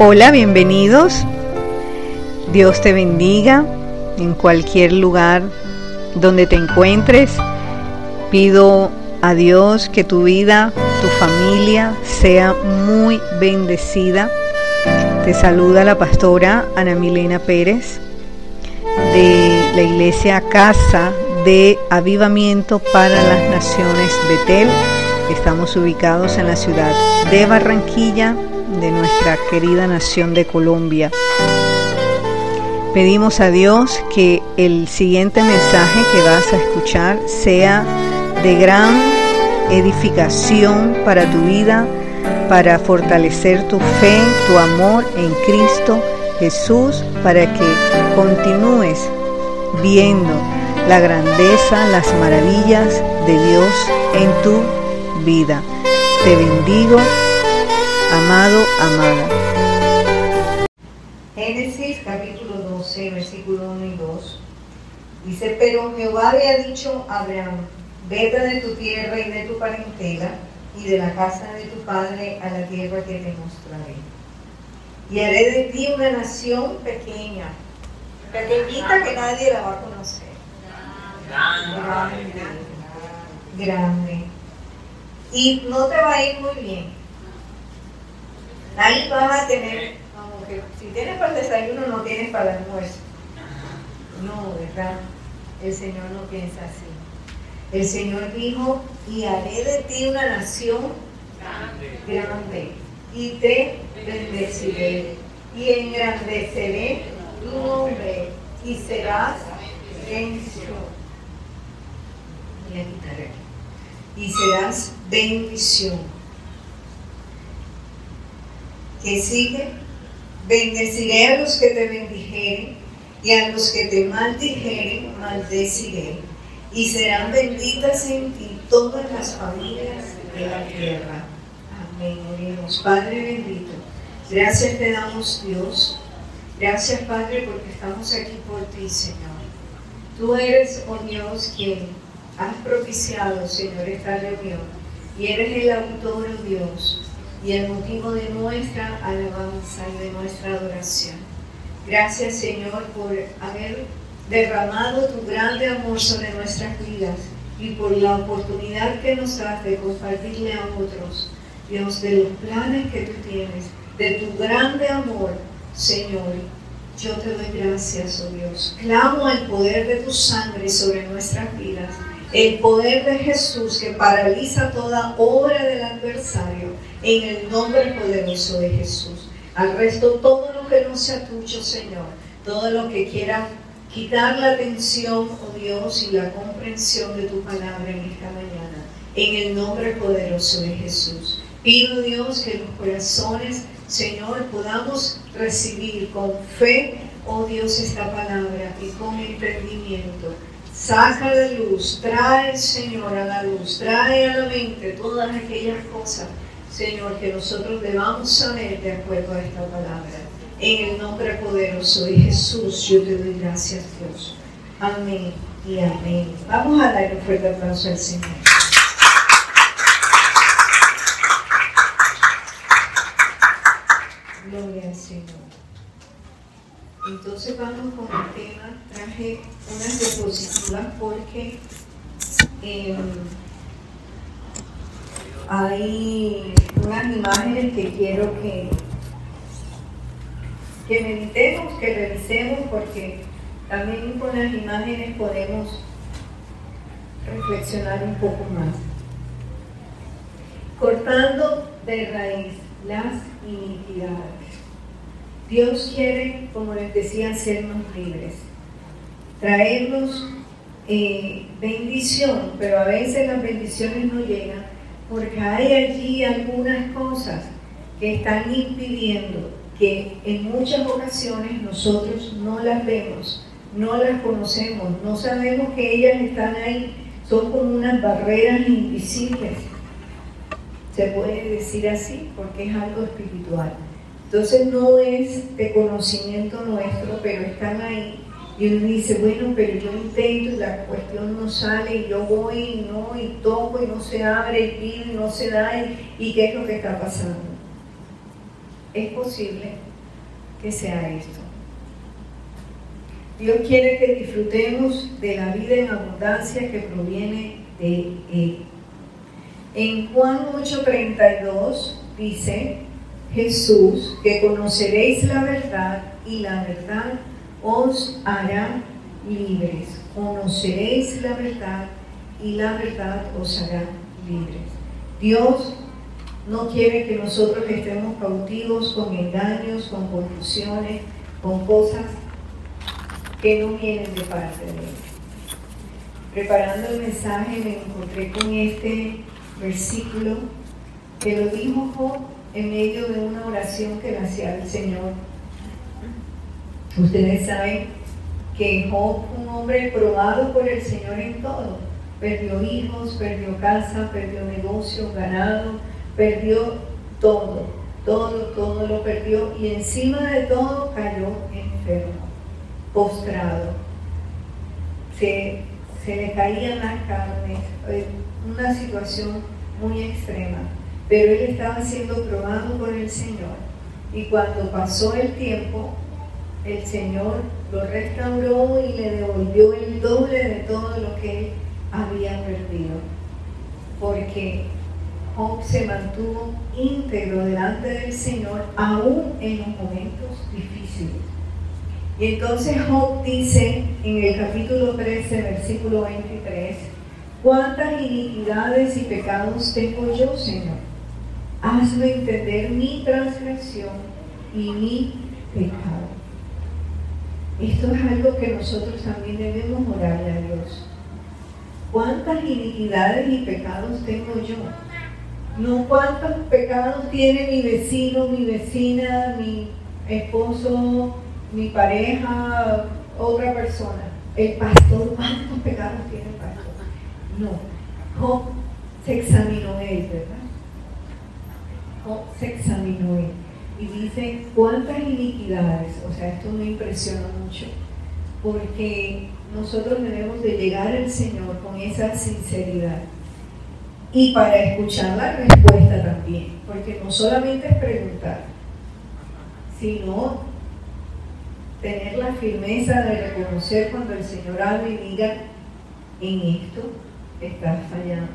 Hola, bienvenidos. Dios te bendiga en cualquier lugar donde te encuentres. Pido a Dios que tu vida, tu familia sea muy bendecida. Te saluda la pastora Ana Milena Pérez de la iglesia Casa de Avivamiento para las Naciones Betel. Estamos ubicados en la ciudad de Barranquilla, de nuestra querida nación de Colombia. Pedimos a Dios que el siguiente mensaje que vas a escuchar sea de gran edificación para tu vida, para fortalecer tu fe, tu amor en Cristo Jesús, para que continúes viendo la grandeza, las maravillas de Dios en tu vida. Te bendigo amado, amada. Génesis capítulo 12, versículo 1 y 2. Dice, pero Jehová había dicho a Abraham, vete de tu tierra y de tu parentela y de la casa de tu padre a la tierra que te mostraré. Y haré de ti una nación pequeña, pequeñita que nadie la va a conocer. Grande, grande. Y no te va a ir muy bien Ahí vas a tener, como que si tienes para el desayuno, no tienes para el almuerzo. No, ¿verdad? El Señor no piensa así. El Señor dijo, y haré de ti una nación grande, y te bendeciré, y engrandeceré tu nombre, y serás bendición. Y serás bendición que sigue, bendeciré a los que te bendijeren y a los que te maldijeren, maldeciré. Y serán benditas en ti todas las familias de la tierra. Amén. Oremos. Padre bendito, gracias te damos Dios. Gracias Padre porque estamos aquí por ti, Señor. Tú eres, oh Dios, quien has propiciado, Señor, esta reunión. Y eres el autor, oh Dios, y el motivo de nuestra alabanza y de nuestra adoración. Gracias Señor por haber derramado tu grande amor sobre nuestras vidas y por la oportunidad que nos das de compartirle a otros, Dios, de los planes que tú tienes, de tu grande amor, Señor. Yo te doy gracias, oh Dios. Clamo el poder de tu sangre sobre nuestras vidas, el poder de Jesús que paraliza toda obra del adversario en el nombre poderoso de Jesús. Al resto, todo lo que no sea tuyo, Señor, todo lo que quiera quitar la atención, oh Dios, y la comprensión de tu palabra en esta mañana, en el nombre poderoso de Jesús. Pido, Dios, que los corazones, Señor, podamos recibir con fe, oh Dios, esta palabra y con entendimiento. Saca de luz, trae, Señor, a la luz, trae a la mente todas aquellas cosas Señor, que nosotros debamos saber de acuerdo a esta palabra. En el nombre poderoso de Jesús, yo te doy gracias, Dios. Amén y amén. Vamos a dar un fuerte aplauso al Señor. Gloria al Señor. Entonces vamos con el tema. Traje unas diapositivas porque eh, hay unas imágenes que quiero que, que meditemos, que revisemos, porque también con las imágenes podemos reflexionar un poco más. Cortando de raíz las iniquidades. Dios quiere, como les decía, hacernos libres, traernos eh, bendición, pero a veces las bendiciones no llegan porque hay allí algunas cosas que están impidiendo que en muchas ocasiones nosotros no las vemos, no las conocemos, no sabemos que ellas están ahí, son como unas barreras invisibles. Se puede decir así porque es algo espiritual. Entonces no es de conocimiento nuestro, pero están ahí y uno dice, bueno, pero yo intento y la cuestión no sale, y yo voy y no, y toco y no se abre, y pido y no se da, y, ¿qué es lo que está pasando? Es posible que sea esto. Dios quiere que disfrutemos de la vida en abundancia que proviene de Él. En Juan 8:32 dice Jesús que conoceréis la verdad y la verdad os hará libres. Conoceréis la verdad y la verdad os hará libres. Dios no quiere que nosotros estemos cautivos con engaños, con confusiones, con cosas que no vienen de parte de Él. Preparando el mensaje me encontré con este versículo que lo dijo Job en medio de una oración que le hacía al Señor. Ustedes saben que Job, un hombre probado por el Señor en todo, perdió hijos, perdió casa, perdió negocio, ganado, perdió todo, todo, todo lo perdió y encima de todo cayó enfermo, postrado. Se, se le caían las carnes, una situación muy extrema, pero él estaba siendo probado por el Señor y cuando pasó el tiempo, el Señor lo restauró y le devolvió el doble de todo lo que él había perdido, porque Job se mantuvo íntegro delante del Señor aún en los momentos difíciles. Y entonces Job dice en el capítulo 13, versículo 23, ¿cuántas iniquidades y pecados tengo yo, Señor? Hazme entender mi transgresión y mi pecado. Esto es algo que nosotros también debemos orarle a Dios. ¿Cuántas iniquidades y pecados tengo yo? No cuántos pecados tiene mi vecino, mi vecina, mi esposo, mi pareja, otra persona. El pastor, ¿cuántos pecados tiene el pastor? No. Job se examinó él, ¿verdad? Se examinó él. Y dice, ¿cuántas iniquidades? O sea, esto me impresiona mucho. Porque nosotros debemos de llegar al Señor con esa sinceridad y para escuchar la respuesta también, porque no solamente es preguntar, sino tener la firmeza de reconocer cuando el Señor habla y diga, en esto estás fallando.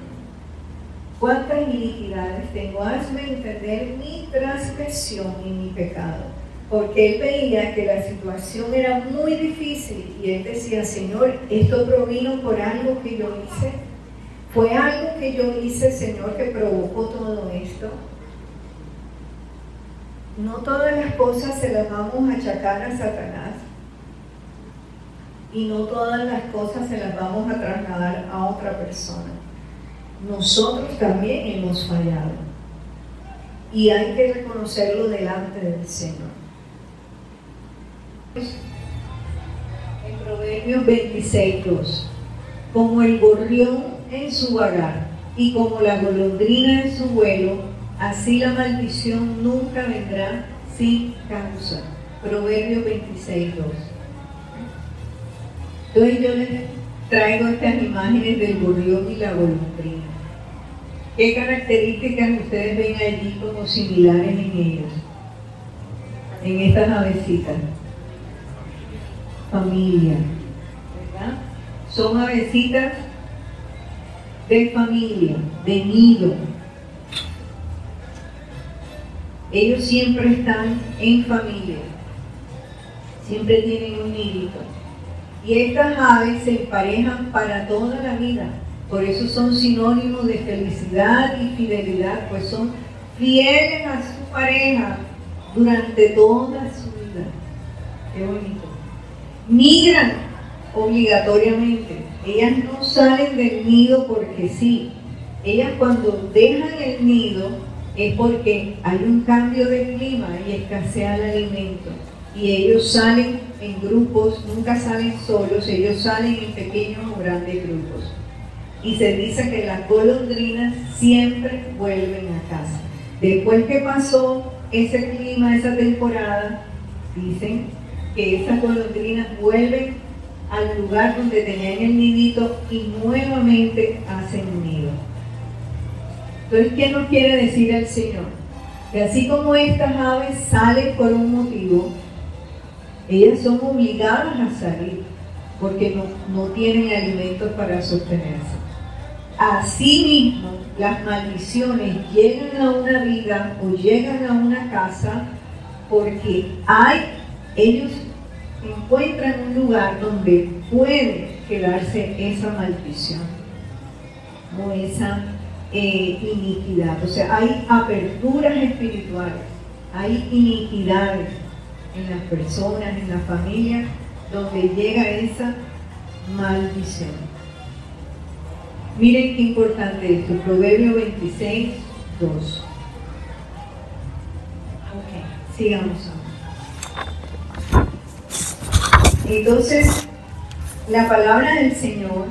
¿Cuántas iniquidades tengo? Hazme entender mi transgresión y mi pecado. Porque él veía que la situación era muy difícil y él decía, Señor, esto provino por algo que yo hice ¿Fue algo que yo hice, Señor, que provocó todo esto? No todas las cosas se las vamos a achacar a Satanás y no todas las cosas se las vamos a trasladar a otra persona. Nosotros también hemos fallado y hay que reconocerlo delante del Señor. En Proverbios 26, 2, como el gorrión en su vagar, y como la golondrina en su vuelo, así la maldición nunca vendrá sin causa. Proverbio 26, 2. Entonces yo les traigo estas imágenes del gorrión y la golondrina. ¿Qué características ustedes ven allí como similares en ellos? En estas avecitas. Familia. ¿Verdad? Son avecitas de familia, de nido. Ellos siempre están en familia, siempre tienen un nidito. Y estas aves se emparejan para toda la vida. Por eso son sinónimos de felicidad y fidelidad, pues son fieles a su pareja durante toda su vida. Qué bonito. Migran obligatoriamente ellas no salen del nido porque sí. Ellas cuando dejan el nido es porque hay un cambio de clima y escasea el alimento. Y ellos salen en grupos, nunca salen solos, ellos salen en pequeños o grandes grupos. Y se dice que las golondrinas siempre vuelven a casa. Después que pasó ese clima, esa temporada, dicen que esas golondrinas vuelven al lugar donde tenían el nidito y nuevamente hacen nido. Entonces, ¿qué nos quiere decir el Señor? Que así como estas aves salen por un motivo, ellas son obligadas a salir porque no, no tienen alimentos para sostenerse. Asimismo, las maldiciones llegan a una vida o llegan a una casa porque hay, ellos encuentran un lugar donde puede quedarse esa maldición o esa eh, iniquidad. O sea, hay aperturas espirituales, hay iniquidades en las personas, en la familia, donde llega esa maldición. Miren qué importante esto, Proverbio 26, 2. Ok, sigamos ahora. Entonces, la palabra del Señor,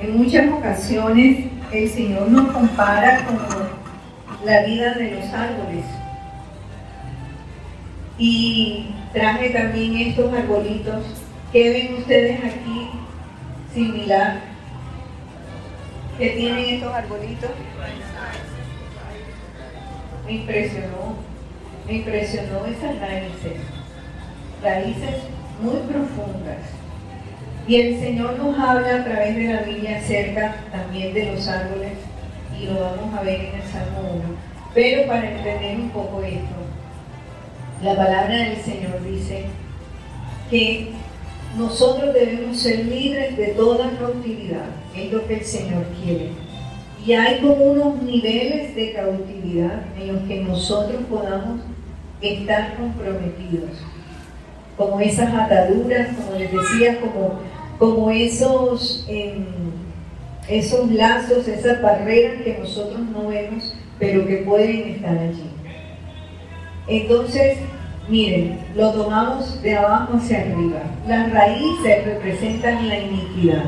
en muchas ocasiones el Señor nos compara con la vida de los árboles. Y traje también estos arbolitos. que ven ustedes aquí similar? ¿Qué tienen estos arbolitos? Me impresionó, me impresionó esas raíces, raíces muy profundas. Y el Señor nos habla a través de la Biblia acerca también de los árboles y lo vamos a ver en el Salmo 1. Pero para entender un poco esto, la palabra del Señor dice que nosotros debemos ser libres de toda cautividad, es lo que el Señor quiere. Y hay como unos niveles de cautividad en los que nosotros podamos estar comprometidos, como esas ataduras, como les decía, como, como esos, em, esos lazos, esas barreras que nosotros no vemos, pero que pueden estar allí. Entonces, miren, lo tomamos de abajo hacia arriba. Las raíces representan la iniquidad.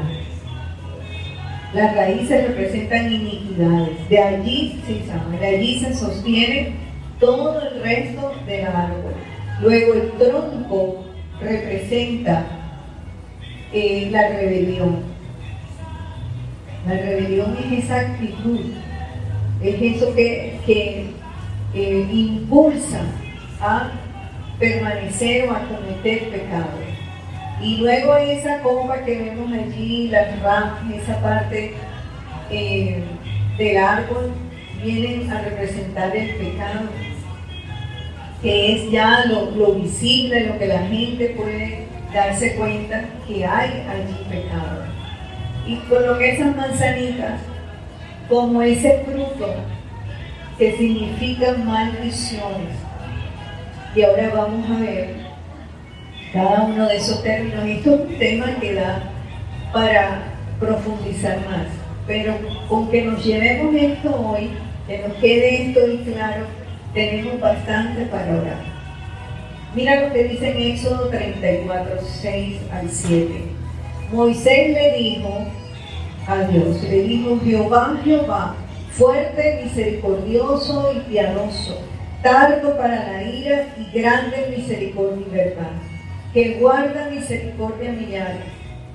Las raíces representan iniquidades. De allí, sí, de allí se sostiene todo el resto del árbol. Luego el tronco representa eh, la rebelión. La rebelión es esa actitud, es eso que, que eh, impulsa a permanecer o a cometer pecado. Y luego esa copa que vemos allí, las ramas, esa parte eh, del árbol, vienen a representar el pecado, que es ya lo, lo, visible, lo que la gente puede darse cuenta que hay allí pecado. Y coloqué esas manzanitas como ese fruto que significan maldiciones. Y ahora vamos a ver cada uno de esos términos. Esto es un tema que da para profundizar más. Pero con que nos llevemos esto hoy, que nos quede esto y claro, tenemos bastante para orar. Mira lo que dice en Éxodo 34, 6 al 7. Moisés le dijo a Dios, le dijo Jehová, Jehová, fuerte, misericordioso y piadoso, tardo para la ira y grande misericordia y verdad, que guarda misericordia millares,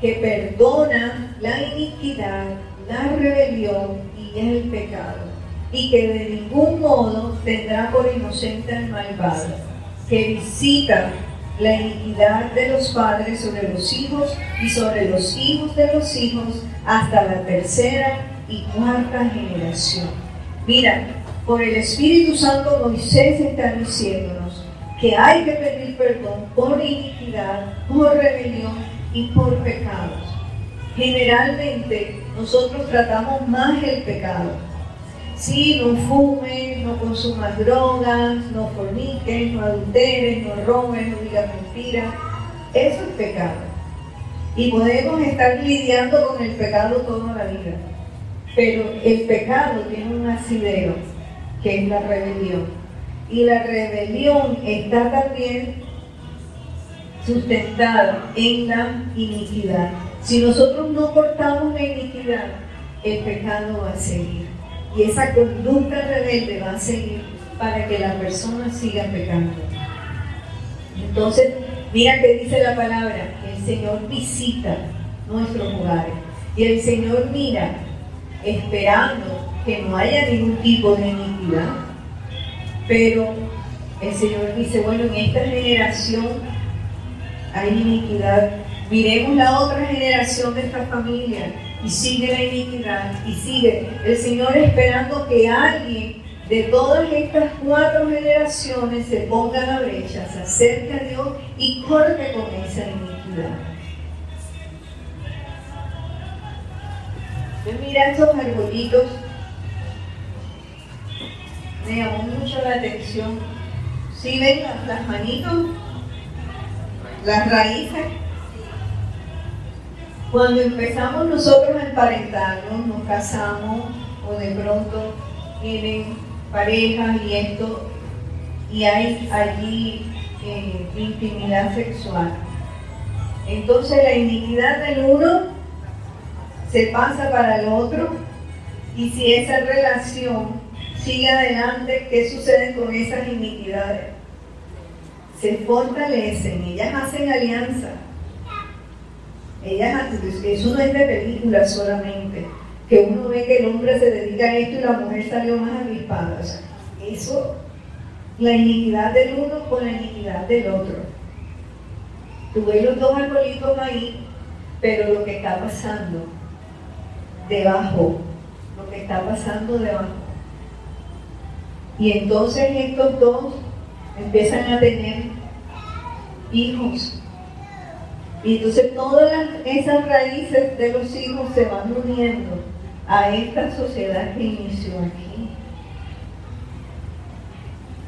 que perdona la iniquidad, la rebelión y el pecado, y que de ningún modo tendrá por inocente al malvado, que visita la iniquidad de los padres sobre los hijos y sobre los hijos de los hijos hasta la tercera y cuarta generación. Mira, por el Espíritu Santo Moisés está diciéndonos que hay que pedir perdón por iniquidad, por rebelión y por pecados. Generalmente nosotros tratamos más el pecado. Si no fumes, no consumas drogas, no forniques, no adulteres, no robes, no digas mentiras. Eso es pecado. Y podemos estar lidiando con el pecado toda la vida. Pero el pecado tiene un asidero, que es la rebelión. Y la rebelión está también sustentada en la iniquidad. Si nosotros no cortamos la iniquidad, el pecado va a seguir. Y esa conducta rebelde va a seguir para que la persona siga pecando. Entonces, mira que dice la palabra, el Señor visita nuestros hogares. Y el Señor mira esperando que no haya ningún tipo de iniquidad. Pero el Señor dice, bueno, en esta generación hay iniquidad. Miremos la otra generación de esta familia y sigue la iniquidad y sigue el Señor esperando que alguien de todas estas cuatro generaciones se ponga a la brecha, se acerque a Dios y corte con esa iniquidad. mira estos arbolitos, me llamó mucho la atención. ¿Sí ven las, manitos? Las raíces. Cuando empezamos nosotros a emparentarnos, nos casamos o de pronto vienen parejas y esto, y hay allí eh, intimidad sexual. Entonces la iniquidad del uno se pasa para el otro y si esa relación sigue adelante, ¿qué sucede con esas iniquidades? Se fortalecen, ellas hacen alianza. Ellas, eso no es de película solamente que uno ve que el hombre se dedica a esto y la mujer salió más avispada. eso, la iniquidad del uno con la iniquidad del otro. Tú ves los dos arbolitos ahí, pero lo que está pasando debajo, lo que está pasando debajo. Y entonces estos dos empiezan a tener hijos. Y entonces todas esas raíces de los hijos se van uniendo a esta sociedad que inició aquí.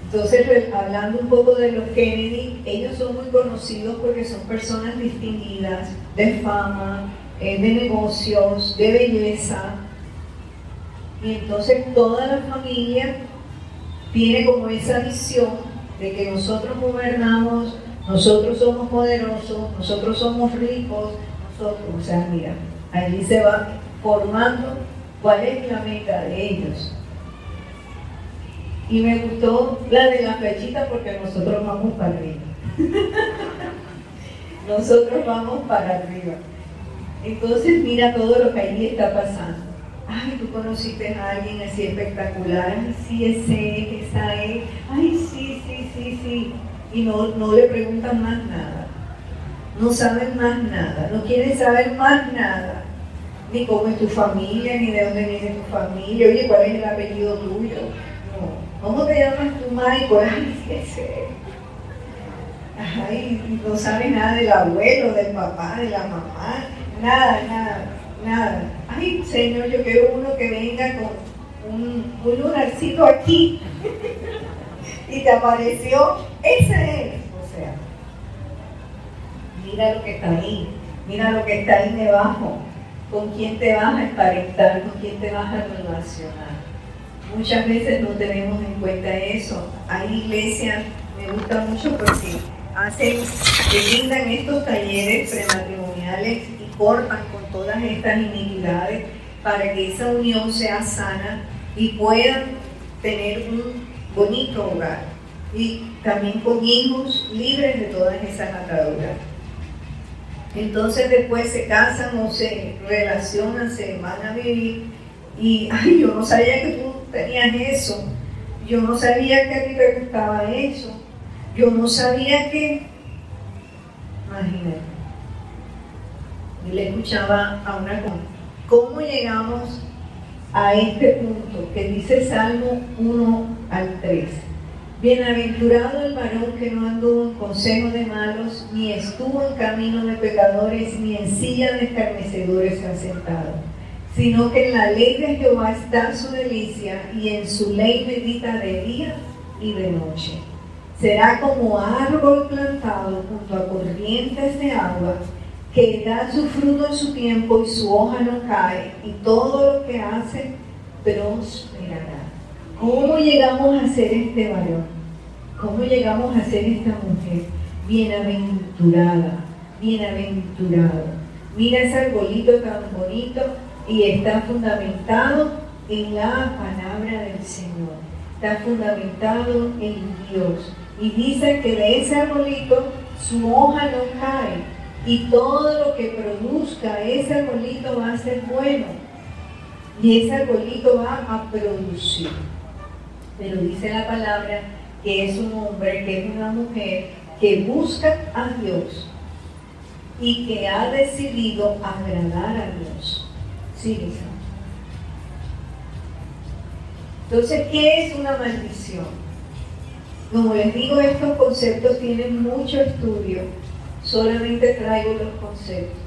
Entonces, hablando un poco de los Kennedy, ellos son muy conocidos porque son personas distinguidas, de fama, eh, de negocios, de belleza. Y entonces toda la familia tiene como esa visión de que nosotros gobernamos, nosotros somos poderosos, nosotros somos ricos, nosotros, o sea, mira, allí se va formando cuál es la meta de ellos. Y me gustó la de la flechita porque nosotros vamos para arriba. nosotros vamos para arriba. Entonces mira todo lo que ahí está pasando. Ay, tú conociste a alguien así espectacular. Ay, sí, ese es, esa es. Ay, sí, sí, sí, sí. Y no, no le preguntan más nada. No saben más nada. No quieren saber más nada ni cómo es tu familia, ni de dónde viene tu familia, oye, ¿cuál es el apellido tuyo? No. ¿Cómo te llamas tu Michael? Ay, qué sé. Ay, no sabes nada del abuelo, del papá, de la mamá, nada, nada, nada. Ay, Señor, yo quiero uno que venga con un, un lunarcito aquí y te apareció, ese es. O sea, mira lo que está ahí, mira lo que está ahí debajo con quién te vas a emparentar, con quién te vas a relacionar. Muchas veces no tenemos en cuenta eso. Hay iglesias, me gusta mucho porque hacen, que brindan estos talleres prematrimoniales cortan con todas estas iniquidades para que esa unión sea sana y puedan tener un bonito hogar y también con hijos libres de todas esas ataduras. Entonces después se casan o se relacionan, se van a vivir y, yo no sabía que tú tenías eso, yo no sabía que a ti te gustaba eso, yo no sabía que, imagínate, y le escuchaba a una ¿cómo llegamos a este punto que dice Salmo 1 al 3? Bienaventurado el varón que no anduvo en consejo de malos, ni estuvo en camino de pecadores, ni en silla de escarnecedores sentado, sino que en la ley de Jehová está su delicia, y en su ley medita de día y de noche. Será como árbol plantado junto a corrientes de agua, que da su fruto en su tiempo y su hoja no cae, y todo lo que hace prosperará. ¿Cómo llegamos a ser este varón? ¿Cómo llegamos a ser esta mujer? Bienaventurada, bienaventurado. Mira ese arbolito tan bonito y está fundamentado en la palabra del Señor. Está fundamentado en Dios. Y dice que de ese arbolito su hoja no cae. Y todo lo que produzca ese arbolito va a ser bueno. Y ese arbolito va a producir. Pero dice la palabra que es un hombre, que es una mujer que busca a Dios y que ha decidido agradar a Dios. Sí, Entonces, ¿qué es una maldición? Como les digo, estos conceptos tienen mucho estudio. Solamente traigo los conceptos,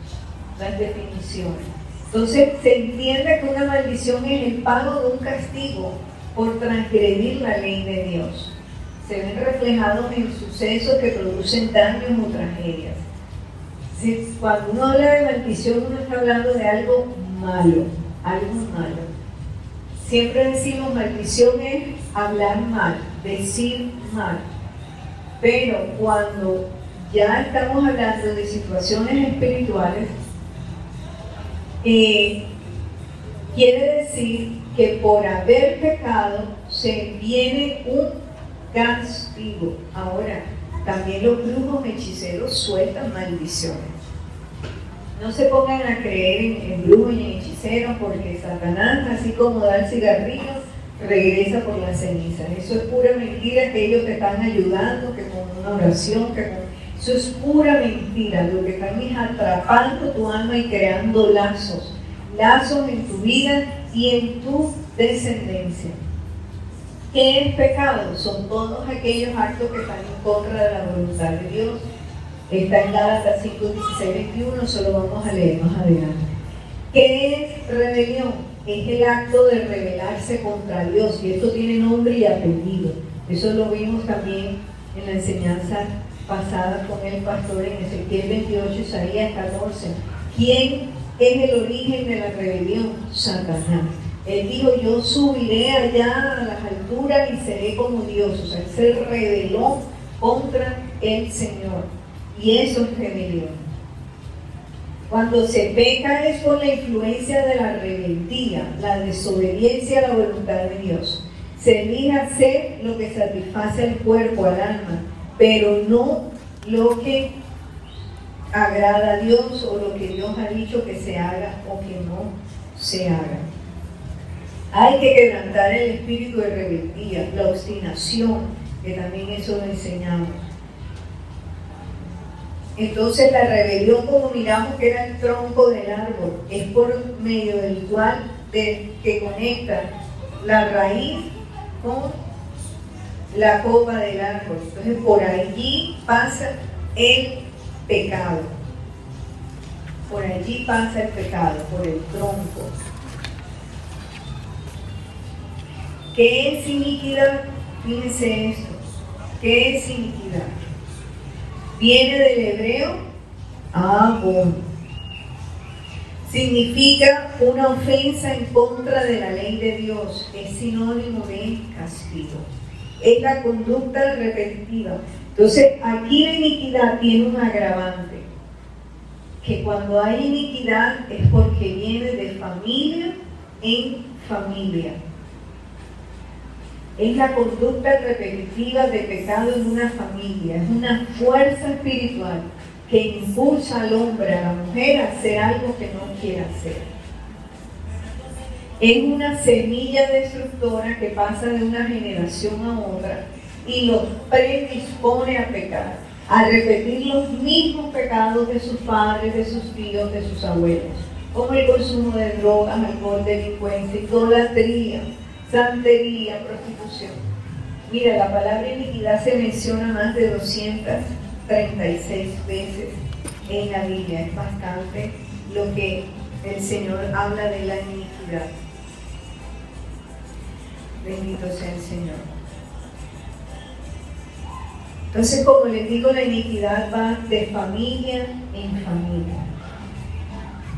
las definiciones. Entonces, se entiende que una maldición es el pago de un castigo por transgredir la ley de Dios. Se ven reflejados en sucesos que producen daños o tragedias. Cuando uno habla de maldición, uno está hablando de algo malo, algo malo. Siempre decimos maldición es hablar mal, decir mal. Pero cuando ya estamos hablando de situaciones espirituales, eh, quiere decir que por haber pecado se viene un castigo. Ahora, también los brujos hechiceros sueltan maldiciones. No se pongan a creer en, brujos y en hechiceros porque Satanás, así como da el cigarrillo, regresa por las cenizas. Eso es pura mentira que ellos te están ayudando, que con una oración, que con... Eso es pura mentira. Lo que están es atrapando tu alma y creando lazos. Lazos en tu vida y en tu descendencia. ¿Qué es pecado? Son todos aquellos actos que están en contra de la voluntad de Dios. Está en Gálatas 5, 16, 21, solo vamos a leer más adelante. ¿Qué es rebelión? Es el acto de rebelarse contra Dios y esto tiene nombre y apellido. Eso lo vimos también en la enseñanza pasada con el pastor en Ezequiel 28, Isaías 14. ¿Quién es el origen de la rebelión? Satanás. Él dijo, yo subiré allá a las alturas y seré como Dios. O sea, él se rebeló contra el Señor. Y eso es rebelión. Cuando se peca es por la influencia de la rebeldía, la desobediencia a la voluntad de Dios. Se elige hacer lo que satisface al cuerpo, al alma, pero no lo que agrada a Dios o lo que Dios ha dicho que se haga o que no se haga. Hay que quebrantar el espíritu de rebeldía, la obstinación, que también eso lo enseñamos. Entonces la rebelión, como miramos que era el tronco del árbol, es por medio del cual que conecta la raíz con la copa del árbol. Entonces por allí pasa el pecado. Por allí pasa el pecado, por el tronco. ¿Qué es iniquidad? Fíjense esto. ¿Qué es iniquidad? Viene del hebreo Abon. Significa una ofensa en contra de la ley de Dios. Es sinónimo de castigo. Es la conducta repetitiva. Entonces, aquí la iniquidad tiene un agravante. Que cuando hay iniquidad es porque viene de familia en familia es la conducta repetitiva de pecado en una familia, es una fuerza espiritual que impulsa al hombre, a la mujer a hacer algo que no quiere hacer. Es una semilla destructora que pasa de una generación a otra y los predispone a pecar, a repetir los mismos pecados de sus padres, de sus tíos, de sus abuelos, como el consumo de drogas, alcohol, delincuencia, idolatría, santería, prostitución. Mira, la palabra iniquidad se menciona más de 236 veces en la Biblia. Es bastante lo que el Señor habla de la iniquidad. Bendito sea el Señor. Entonces, como les digo, la iniquidad va de familia en familia.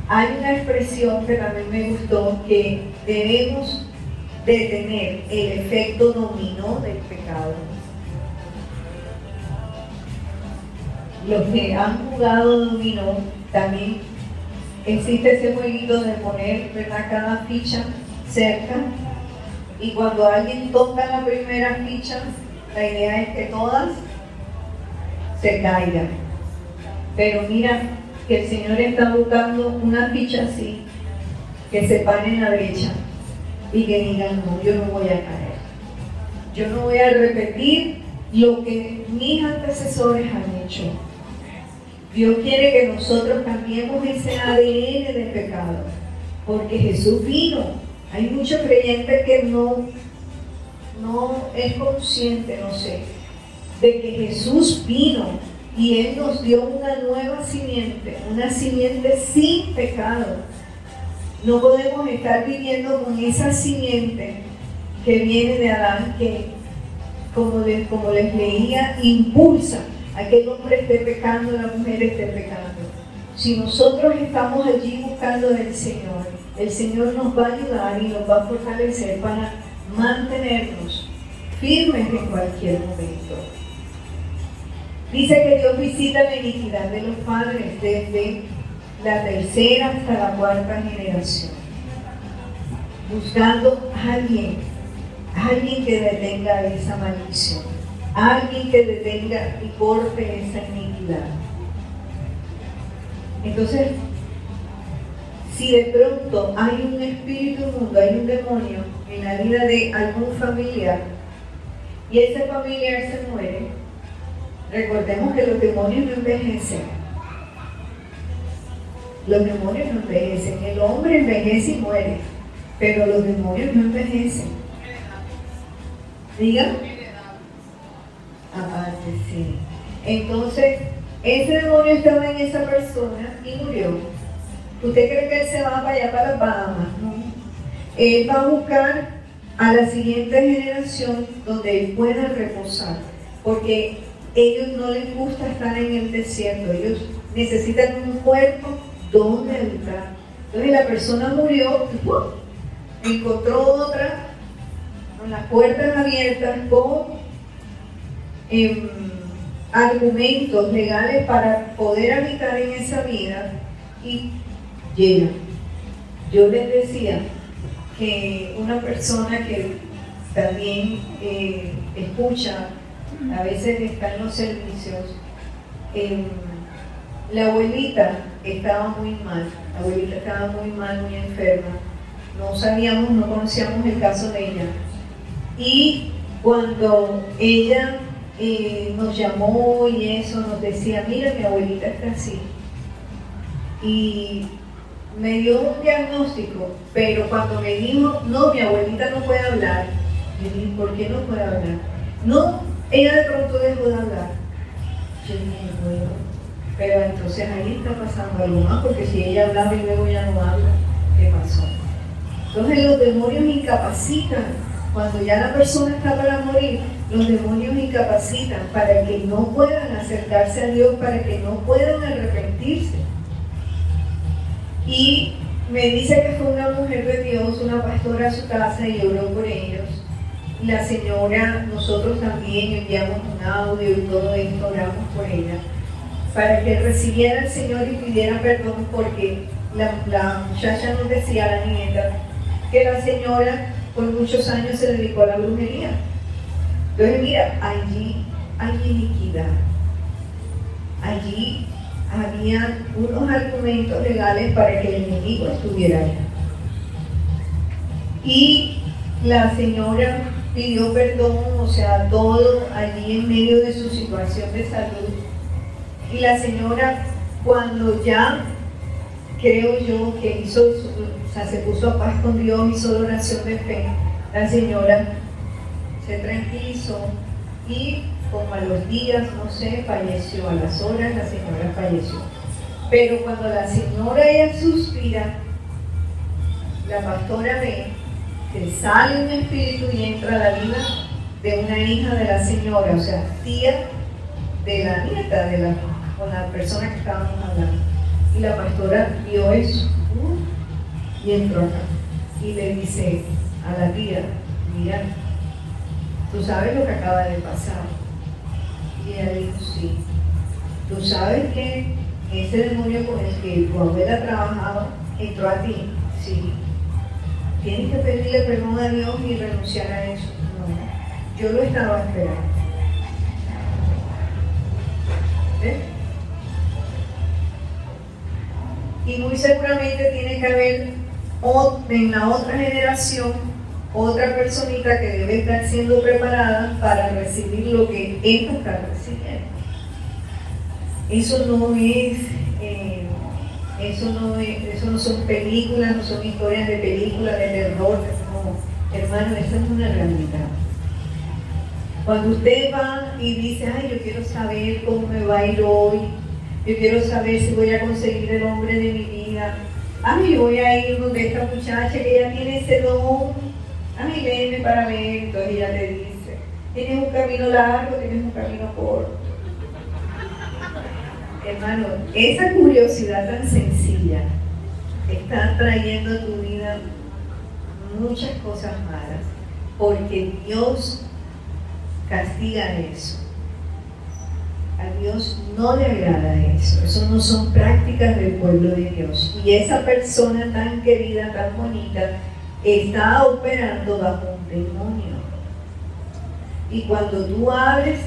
Hay una expresión que también me gustó, que debemos detener el efecto dominó del pecado. Los que han jugado dominó, también existe ese jueguito de poner cada ficha cerca y cuando alguien toca la primera ficha, la idea es que todas se caigan. Pero mira que el Señor está buscando una ficha así, que se pare en la brecha y que digan, no, yo no voy a caer. Yo no voy a repetir lo que mis antecesores han hecho. Dios quiere que nosotros cambiemos ese ADN de pecado, porque Jesús vino. Hay muchos creyentes que no, no es consciente, no sé, de que Jesús vino y Él nos dio una nueva simiente, una simiente sin pecado. No podemos estar viviendo con esa simiente que viene de Adán, que como les, como les leía, impulsa a que el hombre esté pecando, la mujer esté pecando. Si nosotros estamos allí buscando del Señor, el Señor nos va a ayudar y nos va a fortalecer para mantenernos firmes en cualquier momento. Dice que Dios visita la iniquidad de los padres desde la tercera hasta la cuarta generación, buscando a alguien, a alguien que detenga esa maldición, a alguien que detenga y corte esa iniquidad. Entonces, si de pronto hay un espíritu mundo, hay un demonio en la vida de algún familiar y ese familiar se muere, Recordemos que los demonios no envejecen. Los demonios no envejecen. El hombre envejece y muere, pero los demonios no envejecen. Diga. Aparte, sí. Entonces, ese demonio estaba en esa persona y murió. ¿Usted cree que él se va para allá, para las Bahamas? No. Él va a buscar a la siguiente generación donde él pueda reposar. Porque ellos no les gusta estar en el desierto, ellos necesitan un cuerpo donde habitar. Entonces la persona murió, encontró otra con las puertas abiertas, con em, argumentos legales para poder habitar en esa vida y llega. Yo les decía que una persona que también eh, escucha a veces están los servicios. Em, la abuelita estaba muy mal, la abuelita estaba muy mal, muy enferma. No sabíamos, no conocíamos el caso de ella. Y cuando ella eh, nos llamó y eso, nos decía, mira, mi abuelita está así. Y me dio un diagnóstico, pero cuando me dijo, no, mi abuelita no puede hablar, le dije, ¿por qué no puede hablar? No, ella de pronto dejó de hablar. Yo dije, bueno, pero entonces ahí está pasando algo más, porque si ella hablaba y luego ya no habla, ¿qué pasó? Entonces los demonios incapacitan. Cuando ya la persona está para morir, los demonios incapacitan para que no puedan acercarse a Dios, para que no puedan arrepentirse. Y me dice que fue una mujer de Dios, una pastora a su casa y oró por ellos la señora, nosotros también enviamos un audio y todo esto, oramos por ella, para que recibiera al Señor y pidiera perdón porque la, muchacha nos decía, la nieta, que la señora por muchos años se dedicó a la brujería. Entonces, mira, allí hay iniquidad. Allí había unos argumentos legales para que el enemigo estuviera allá. Y la señora pidió perdón, o sea, todo allí en medio de su situación de salud. Y la señora, cuando ya creo yo que hizo, o sea, se puso a paz con Dios, hizo oración de fe, la señora se tranquilizó y como a los días, no sé, falleció, a las horas la señora falleció. Pero cuando la señora ella suspira, la pastora ve que sale un espíritu y entra a la vida de una hija de la señora, o sea, tía de la nieta de la, con la persona que estábamos hablando. Y la pastora vio eso uh, y entró acá y le dice a la tía, mira, tú sabes lo que acaba de pasar. Y ella dijo, sí. Tú sabes que ese demonio con el que tu abuela trabajaba entró a ti. Sí. Tienes que pedirle perdón a Dios y renunciar a eso. No, yo lo estaba esperando. ¿Ves? Y muy seguramente tiene que haber en la otra generación otra personita que debe estar siendo preparada para recibir lo que esta está recibiendo. eso no es, eh, eso, no eso no son películas, no son historias de películas, de terror, no, hermano, eso es una realidad. Cuando usted va y dice, ay, yo quiero saber cómo me va a ir hoy, yo quiero saber si voy a conseguir el hombre de mi vida, ay, voy a ir donde esta muchacha que ya tiene ese don, ay, venme para entonces ella le dice, tienes un camino largo, tienes un camino corto. Hermano, esa curiosidad tan sencilla está trayendo a tu vida muchas cosas malas, porque Dios castiga eso. A Dios no le agrada eso. Eso no son prácticas del pueblo de Dios. Y esa persona tan querida, tan bonita, está operando bajo un demonio. Y cuando tú abres,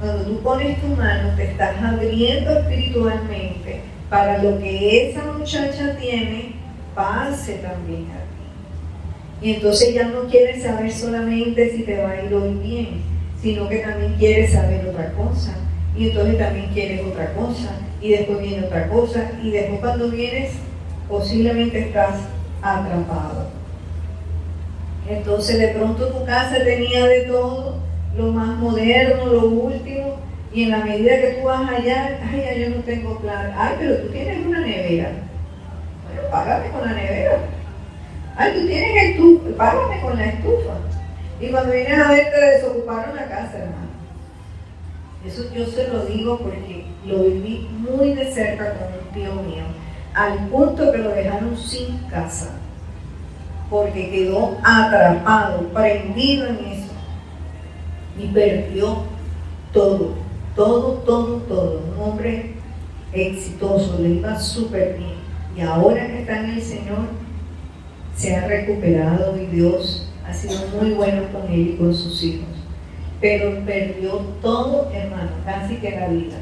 cuando tú pones tu mano, te estás abriendo espiritualmente para lo que esa muchacha tiene, pase también a ti. Y entonces ya no quieres saber solamente si te va a ir hoy bien, sino que también quieres saber otra cosa. Y entonces también quieres otra cosa. Y después viene otra cosa. Y después cuando vienes, posiblemente estás atrapado. Entonces de pronto tu casa tenía de todo, lo más moderno, lo último. Y en la medida que tú vas allá, ay, ya yo no tengo plan. Ay, pero tú tienes una nevera. Bueno, págame con la nevera. Ay, tú tienes estufa, págame con la estufa. Y cuando vienes a ver, te desocuparon la casa, hermano. Eso yo se lo digo porque lo viví muy de cerca con un tío mío, al punto que lo dejaron sin casa, porque quedó atrapado, prendido en eso, y perdió todo, todo, todo, todo. Un hombre exitoso, le iba súper bien. Y ahora que está en el Señor, se ha recuperado y Dios ha sido muy bueno con él y con sus hijos. Pero perdió todo, hermano, casi que la vida.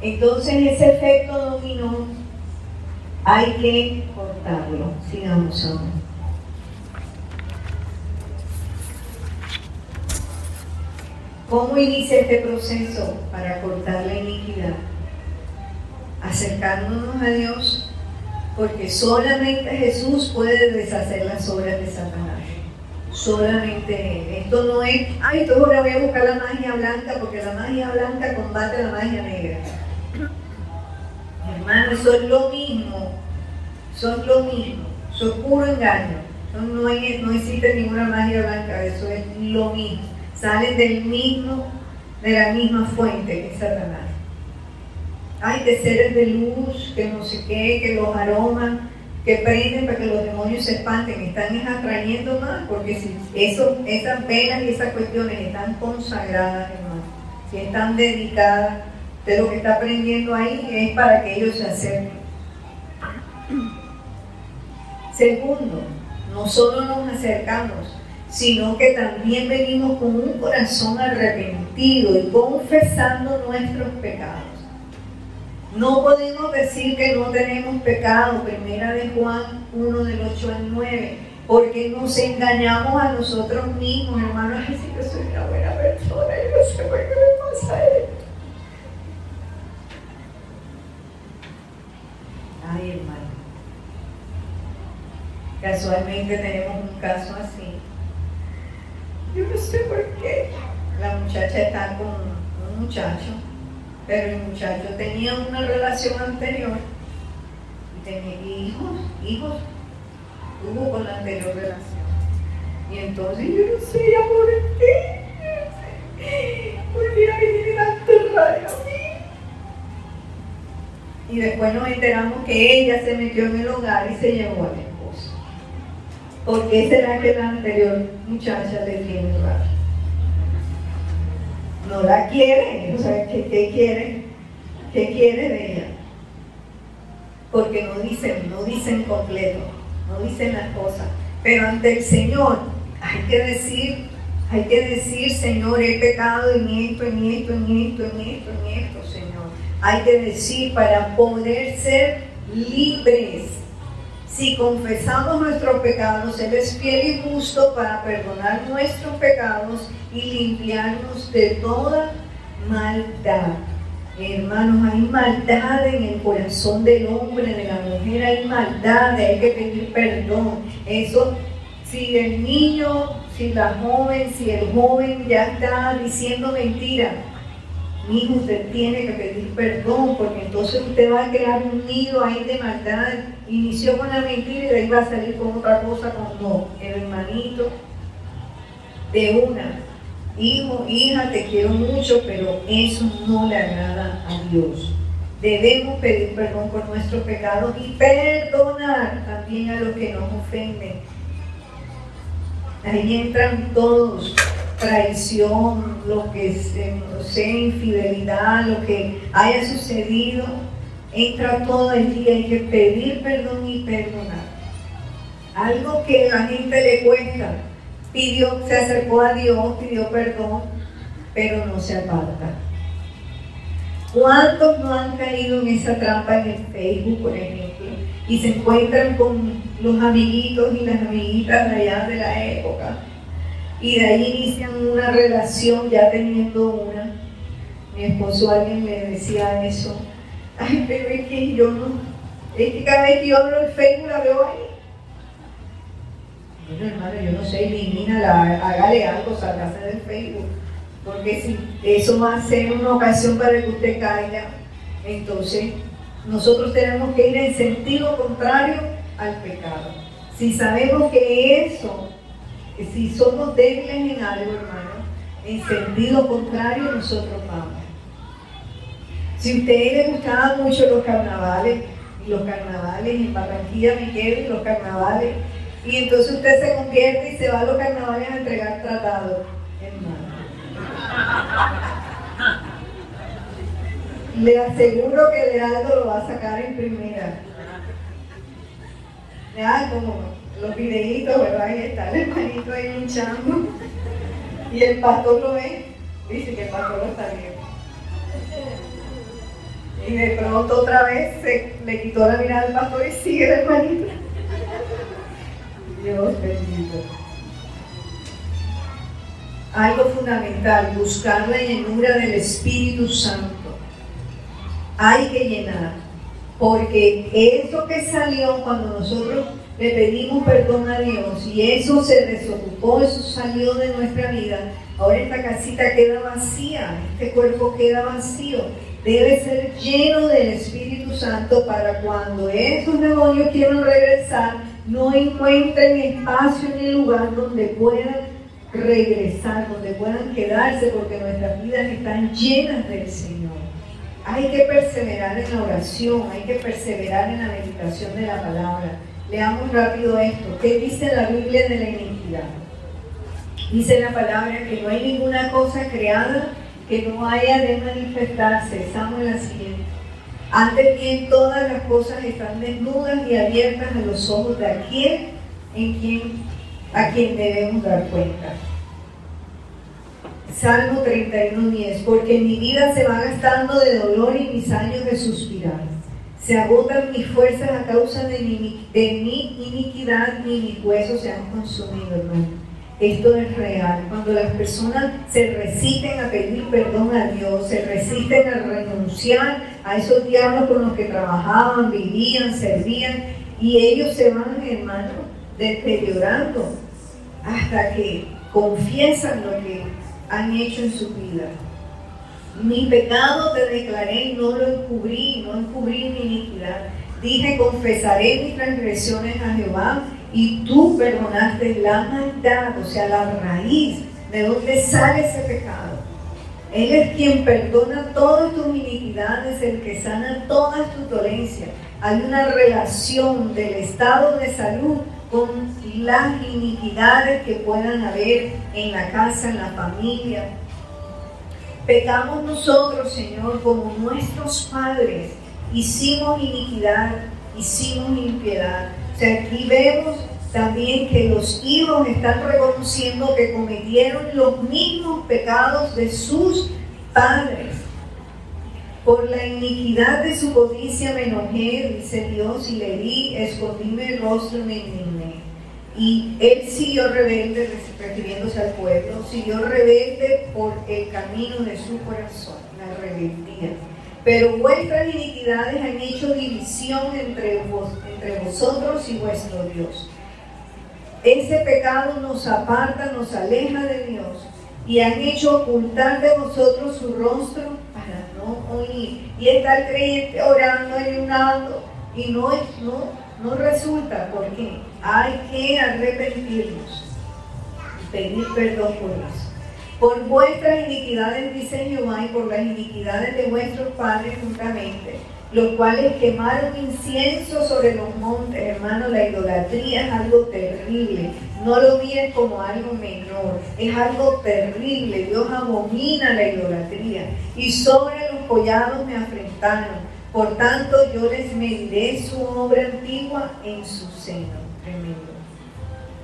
Entonces ese efecto dominó, hay que cortarlo. Sigamos ahora. ¿Cómo inicia este proceso para cortar la iniquidad? Acercándonos a Dios porque solamente Jesús puede deshacer las obras de Satanás. Solamente Él. Esto no es, ay, entonces ahora voy a buscar la magia blanca porque la magia blanca combate la magia negra. Hermano, eso es lo mismo. Es lo mismo. Es puro engaño. no, no existe ninguna magia blanca, eso es lo mismo. Salen del mismo, de la misma fuente que es Satanás hay de seres de luz, que no sé qué, que los aromas que prenden para que los demonios se espanten, están atrayendo más, porque si eso, esas velas y esas cuestiones están consagradas, hermano, si están dedicadas, de lo que está aprendiendo ahí es para que ellos se acerquen. Segundo, no solo nos acercamos, sino que también venimos con un corazón arrepentido y confesando nuestros pecados. No podemos decir que no tenemos pecado, primera de Juan 1 del 8 al 9, porque nos engañamos a nosotros mismos, hermanos. Sí que soy una buena persona, yo no sé por qué me pasa esto. Casualmente tenemos un caso así. Yo no sé por qué. La muchacha está con un muchacho pero el muchacho tenía una relación anterior y tenía hijos, hijos, tuvo con la anterior relación. Y entonces yo no sé ya por qué, porque mí tiene tanto rabia a mí. Y después nos enteramos que ella se metió en el hogar y se llevó al esposo. ¿Por qué será que la anterior muchacha le tiene rabia? no la quiere, o sea, ¿qué, quiere? ¿Qué quiere de ella? Porque no dicen, no dicen completo, no dicen las cosas. Pero ante el Señor hay que decir, hay que decir, Señor, he pecado en esto, en esto, en esto, en esto, en esto, Señor. Hay que decir para poder ser libres si confesamos nuestros pecados, Él es fiel y justo para perdonar nuestros pecados y limpiarnos de toda maldad. Hermanos, hay maldad en el corazón del hombre, de la mujer, hay maldad, hay que pedir perdón. Eso, si el niño, si la joven, si el joven ya está diciendo mentira, hijo, usted tiene que pedir perdón, porque entonces usted va a crear un nido ahí de maldad. Inició con la mentira y de ahí va a salir con otra cosa, como el hermanito de una hijo, hija, te quiero mucho, pero eso no le agrada a Dios. Debemos pedir perdón por nuestros pecados y perdonar también a los que nos ofenden. Ahí entran todos, traición, lo que sea infidelidad, lo que haya sucedido, entra todo el día, hay que pedir perdón y perdonar. Algo que a la gente le cuesta, pidió, se acercó a Dios, pidió perdón, pero no se aparta. ¿Cuántos no han caído en esa trampa en el Facebook, por ejemplo, y se encuentran con los amiguitos y las amiguitas de allá de la época? Y de ahí inician una relación ya teniendo una. Mi esposo alguien me decía eso. Ay, pero es que yo no, es que cada vez que yo abro el Facebook la veo ahí bueno, hermano, yo no sé, elimínala, hágale algo, salgase del Facebook. Porque si eso va a ser una ocasión para que usted caiga, entonces nosotros tenemos que ir en sentido contrario al pecado. Si sabemos que eso, si somos débiles en algo, hermano, en sentido contrario nosotros vamos. Si a ustedes les gustaban mucho los carnavales, y los carnavales en Barranquilla me quedo, los carnavales y entonces usted se convierte y se va a los carnavales a entregar tratados. Le aseguro que Lealdo lo va a sacar en primera. Ya, como los videitos, ¿verdad? Y está el hermanito ahí hinchando. Y el pastor lo ve. Dice que el pastor lo está viendo. Y de pronto otra vez se le quitó la mirada al pastor y sigue el hermanito. Dios bendito. Algo fundamental, buscar la llenura del Espíritu Santo. Hay que llenar, porque eso que salió cuando nosotros le pedimos perdón a Dios y eso se desocupó, eso salió de nuestra vida, ahora esta casita queda vacía, este cuerpo queda vacío. Debe ser lleno del Espíritu Santo para cuando esos demonios quieran regresar, no encuentren espacio el lugar donde puedan regresar, donde puedan quedarse, porque nuestras vidas están llenas del Señor. Hay que perseverar en la oración, hay que perseverar en la meditación de la palabra. Leamos rápido esto. ¿Qué dice la Biblia de la iniquidad? Dice la palabra que no hay ninguna cosa creada que no haya de manifestarse. En la siguiente. Antes bien, todas las cosas están desnudas y abiertas a los ojos de aquel en a quien debemos dar cuenta. Salmo 31.10, porque mi vida se va gastando de dolor y mis años de suspirar. Se agotan mis fuerzas a causa de mi, iniquidad y mis huesos se han consumido, hermano. Esto es real. Cuando las personas se resisten a pedir perdón a Dios, se resisten a renunciar a esos diablos con los que trabajaban, vivían, servían, y ellos se van, hermano, deteriorando hasta que confiesan lo que han hecho en su vida. Mi pecado te declaré no lo encubrí, no encubrí mi iniquidad. Dije, confesaré mis transgresiones a Jehová y tú perdonaste la maldad, o sea, la raíz de donde sale ese pecado. Él es quien perdona todas tus iniquidades, el que sana todas tus dolencias. Hay una relación del estado de salud con las iniquidades que puedan haber en la casa, en la familia. Pecamos nosotros, Señor, como nuestros padres. Hicimos iniquidad, hicimos impiedad o sea, aquí vemos también que los hijos están reconociendo que cometieron los mismos pecados de sus padres. Por la iniquidad de su codicia me enojé, dice Dios, y le di, escondíme el rostro y me indigné. Y él siguió rebelde, refiriéndose al pueblo, siguió rebelde por el camino de su corazón, la rebeldía. pero vuestras iniquidades han hecho división entre, vosotros y vuestro Dios. Ese pecado nos aparta, nos aleja de Dios y han hecho ocultar de vosotros su rostro para no oír. Y está el creyente orando, ayunando y no, no, no resulta porque hay que arrepentirnos y pedir perdón por eso. Por vuestras iniquidades, dice Jehová, y por las iniquidades de vuestros padres juntamente, los cuales quemaron incienso sobre los montes, hermano, la idolatría es algo terrible. No lo miren como algo menor, es algo terrible. Dios abomina la idolatría. Y sobre los collados me afrentaron. Por tanto, yo les mediré su obra antigua en su seno. Tremendo.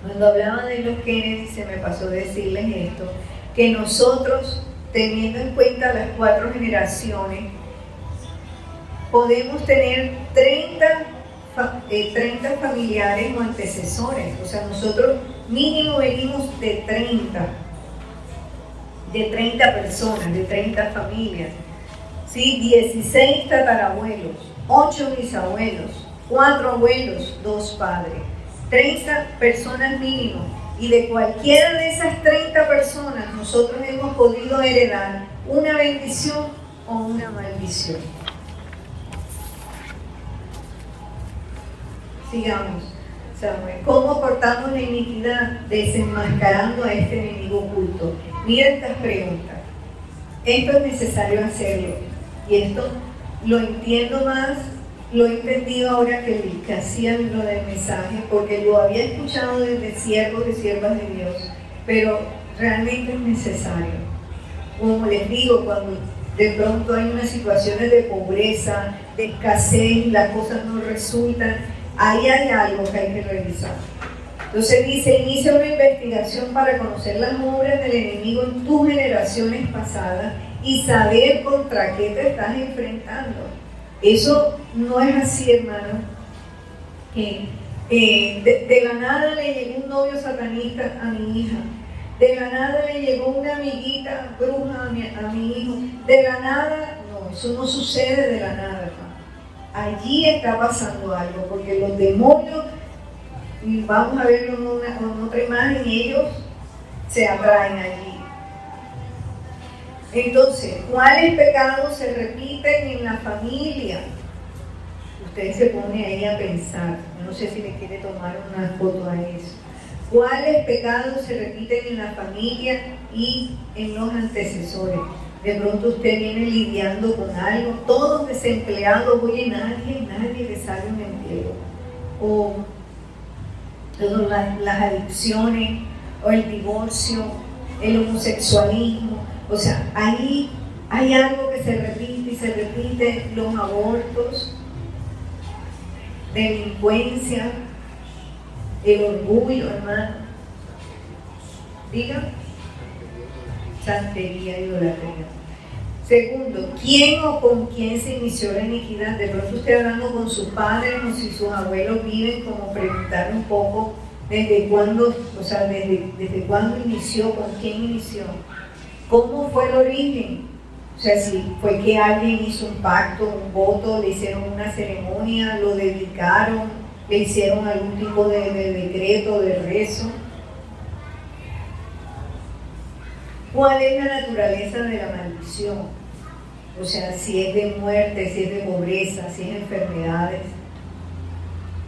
Cuando hablaba de los Kennedy, se me pasó decirles esto que nosotros, teniendo en cuenta las cuatro generaciones, podemos tener 30, 30 eh, familiares o antecesores. O sea, nosotros mínimo venimos de 30, de 30 personas, de 30 familias. ¿sí? 16 tatarabuelos, 8 bisabuelos, 4 abuelos, 2 padres. 30 personas mínimo y de cualquiera de esas 30 personas nosotros hemos podido heredar una bendición o una maldición. Sigamos. ¿Cómo cortamos la iniquidad desenmascarando a este enemigo oculto? Mira estas preguntas. Esto es necesario hacerlo. Y esto lo entiendo más lo he entendido ahora que, que hacían lo del mensaje, porque lo había escuchado desde siervos y siervas de Dios, pero realmente es necesario. Como les digo, cuando de pronto hay unas situaciones de pobreza, de escasez, las cosas no resultan, ahí hay algo que hay que revisar. Entonces dice, inicia una investigación para conocer las obras del enemigo en tus generaciones pasadas y saber contra qué te estás enfrentando. Eso no es así, hermano. de, la nada le llegó un novio satanista a mi hija. De la nada le llegó una amiguita bruja a mi, a mi hijo. De la nada, no, eso no sucede de la nada, hermano. Allí está pasando algo, porque los demonios, vamos a verlo en, una, en otra imagen, ellos se atraen allí. Entonces, ¿cuáles pecados se repiten en la familia? Usted se pone ahí a pensar. no sé si me quiere tomar una foto a eso. ¿Cuáles pecados se repiten en la familia y en los antecesores? De pronto usted viene lidiando con algo, todos desempleados, oye, nadie, nadie le sale un empleo. O las, las adicciones, o el divorcio, el homosexualismo, o sea, ahí hay algo que se repite y se repite, los abortos, delincuencia, el orgullo, hermano. Diga, santería, idolatría. Segundo, ¿quién o con quién se inició la iniquidad? De pronto usted hablando con sus padres o si sus abuelos viven, como preguntar un poco desde cuándo, o sea, desde, desde cuándo inició, con quién inició. ¿Cómo fue el origen? O sea, si fue que alguien hizo un pacto, un voto, le hicieron una ceremonia, lo dedicaron, le hicieron algún tipo de, decreto, de rezo. ¿Cuál es la naturaleza de la maldición? O sea, si es de muerte, si es de pobreza, si es de enfermedades.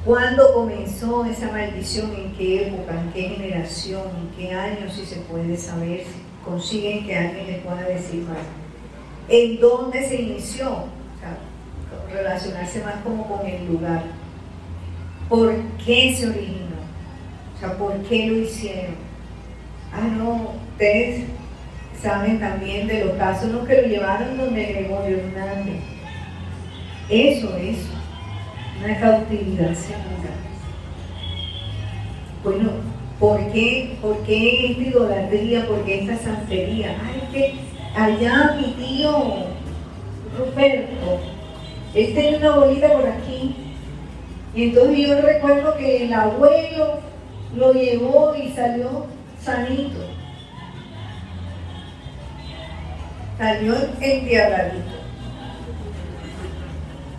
¿Cuándo comenzó esa maldición? ¿En qué época? ¿En qué generación? ¿En qué año? Si se puede saber consiguen que alguien les pueda decir más. ¿En dónde se inició? Relacionarse más como con el lugar. ¿Por qué se originó? O sea, ¿por qué lo hicieron? Ah, no, ustedes saben también de los casos los que lo llevaron donde Gregorio Hernández. Eso, eso. Una cautividad segura. Bueno, ¿Por qué, ¿Por qué esta idolatría? ¿Por qué esta santería? Ay, que allá mi tío Ruperto, él tenía una bolita por aquí. Y entonces yo recuerdo que el abuelo lo llevó y salió sanito. Salió endiabladito.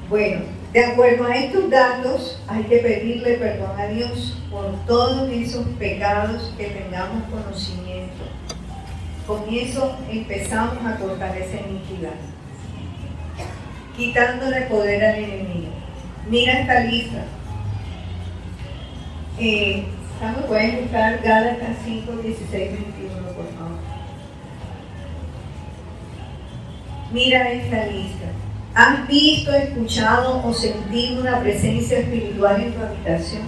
Bueno, de acuerdo a estos datos, hay que pedirle perdón a Dios por todos esos pecados que tengamos conocimiento. Con eso empezamos a cortar esa iniquidad, quitándole poder al enemigo. Mira esta lista. Eh, pueden buscar Gálatas 5, 16, 21, por favor. Mira esta lista. ¿Has visto, escuchado o sentido una presencia espiritual en tu habitación?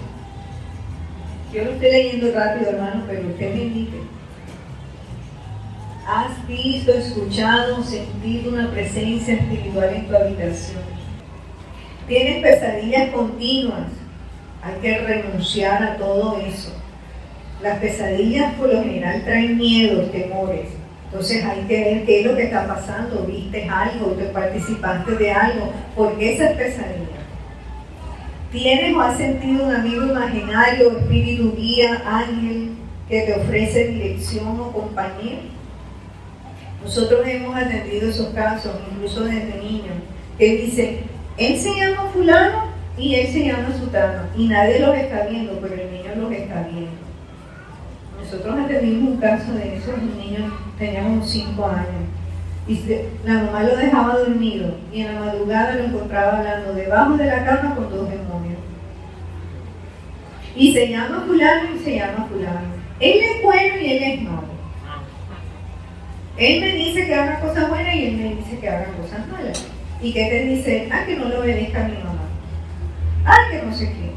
Yo lo estoy leyendo rápido, hermano, pero usted me indique. ¿Has visto, escuchado sentido una presencia espiritual en tu habitación? ¿Tienes pesadillas continuas? Hay que renunciar a todo eso. Las pesadillas por lo general traen miedos, temores. Entonces hay que ver qué es lo que está pasando, viste algo, te participaste de algo, porque esa es pesadilla. ¿Tienes o has sentido un amigo imaginario, espíritu guía, ángel, que te ofrece dirección o compañía? Nosotros hemos atendido esos casos, incluso desde niños, que dicen, él se llama fulano y él se llama sutano, y nadie los está viendo, pero el niño los está viendo. Nosotros atendimos un caso de eso, un niño tenía unos 5 años. Y la mamá lo dejaba dormido y en la madrugada lo encontraba hablando debajo de la cama con dos demonios. Y se llama fulano y se llama fulano. Él es bueno y él es malo. Él me dice que haga cosas buenas y él me dice que haga cosas malas. ¿Y qué te dice? Ah, que no lo obedezca a mi mamá. Ah, que no sé qué.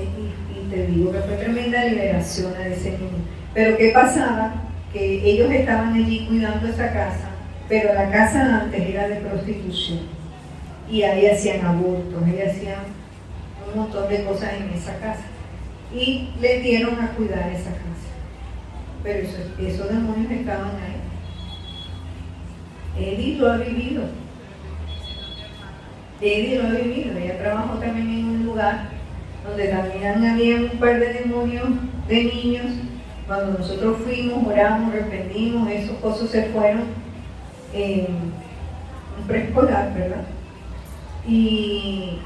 Y, y te digo que fue tremenda liberación a ese niño. Pero ¿qué pasaba? Que ellos estaban allí cuidando esa casa, pero la casa antes era de prostitución. Y ahí hacían abortos, ahí hacían un montón de cosas en esa casa. Y le dieron a cuidar esa casa. Pero esos demonios estaban ahí. Eddie lo ha vivido. Eddie lo ha vivido. Ella trabajó también en un lugar donde también había un par de demonios de niños cuando nosotros fuimos, oramos, arrepentimos, esos cosas se fueron en un preescolar, ¿verdad? Y,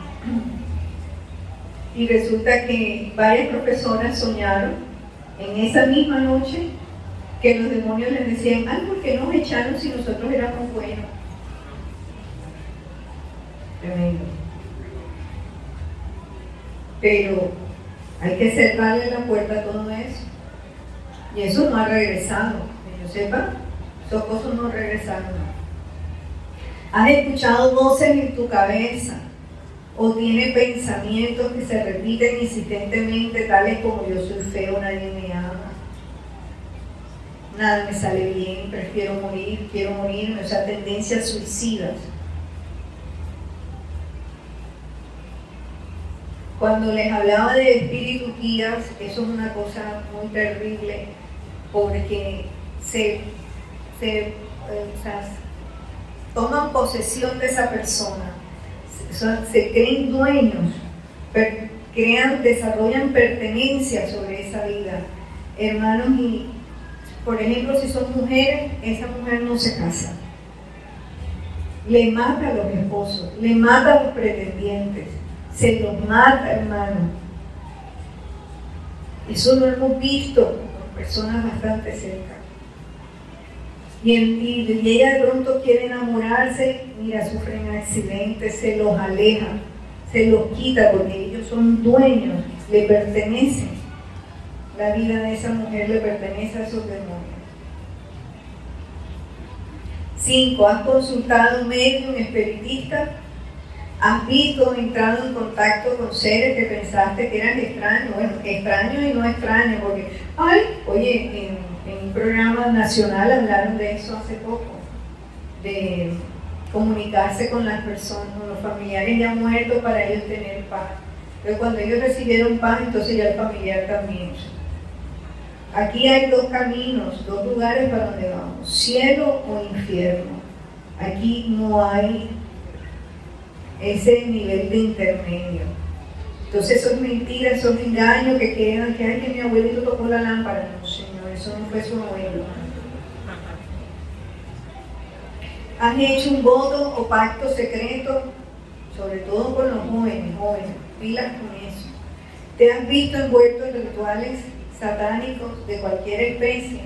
y resulta que varias profesoras soñaron en esa misma noche que los demonios les decían, ay, ¿por qué nos echaron si nosotros éramos buenos? Tremendo. Pero hay que cerrarle la puerta a todo eso. Y eso no ha regresado, que yo sepa, esos cosas no regresaron. ¿Has escuchado voces en tu cabeza? ¿O tiene pensamientos que se repiten insistentemente, tales como yo soy feo, nadie me ama? Nada me sale bien, prefiero morir, quiero morirme, o sea, tendencias suicidas. Cuando les hablaba de espíritus guías, eso es una cosa muy terrible porque se, se toman posesión de esa persona, se, creen dueños, crean, desarrollan pertenencia sobre esa vida. Hermanos, y por ejemplo, si son mujeres, esa mujer no se casa. Le mata a los esposos, le mata a los pretendientes, se los mata, hermano. Eso lo hemos visto personas bastante cerca. Y, y, ella de pronto quiere enamorarse, mira, sufren accidentes, se los aleja, se los quita porque ellos son dueños, le pertenecen. La vida de esa mujer le pertenece a esos demonios. Cinco, ¿has consultado un médico, un espiritista? ¿Has visto o entrado en contacto con seres que pensaste que eran extraños? Bueno, extraños y no extraños, porque, ay, oye, en, un programa nacional hablaron de eso hace poco, de comunicarse con las personas, con los familiares ya muertos para ellos tener paz. Pero cuando ellos recibieron paz, entonces ya el familiar también. Aquí hay dos caminos, dos lugares para donde vamos, cielo o infierno. Aquí no hay ese nivel de intermedio. Entonces eso es mentira, eso es engaño que quedan, que ay que mi abuelito tocó la lámpara. No, Señor, eso no fue su abuelo. ¿Has hecho un voto o pacto secreto? sobre todo con los jóvenes, jóvenes, pilas con eso. ¿Te has visto envuelto en rituales satánicos de cualquier especie?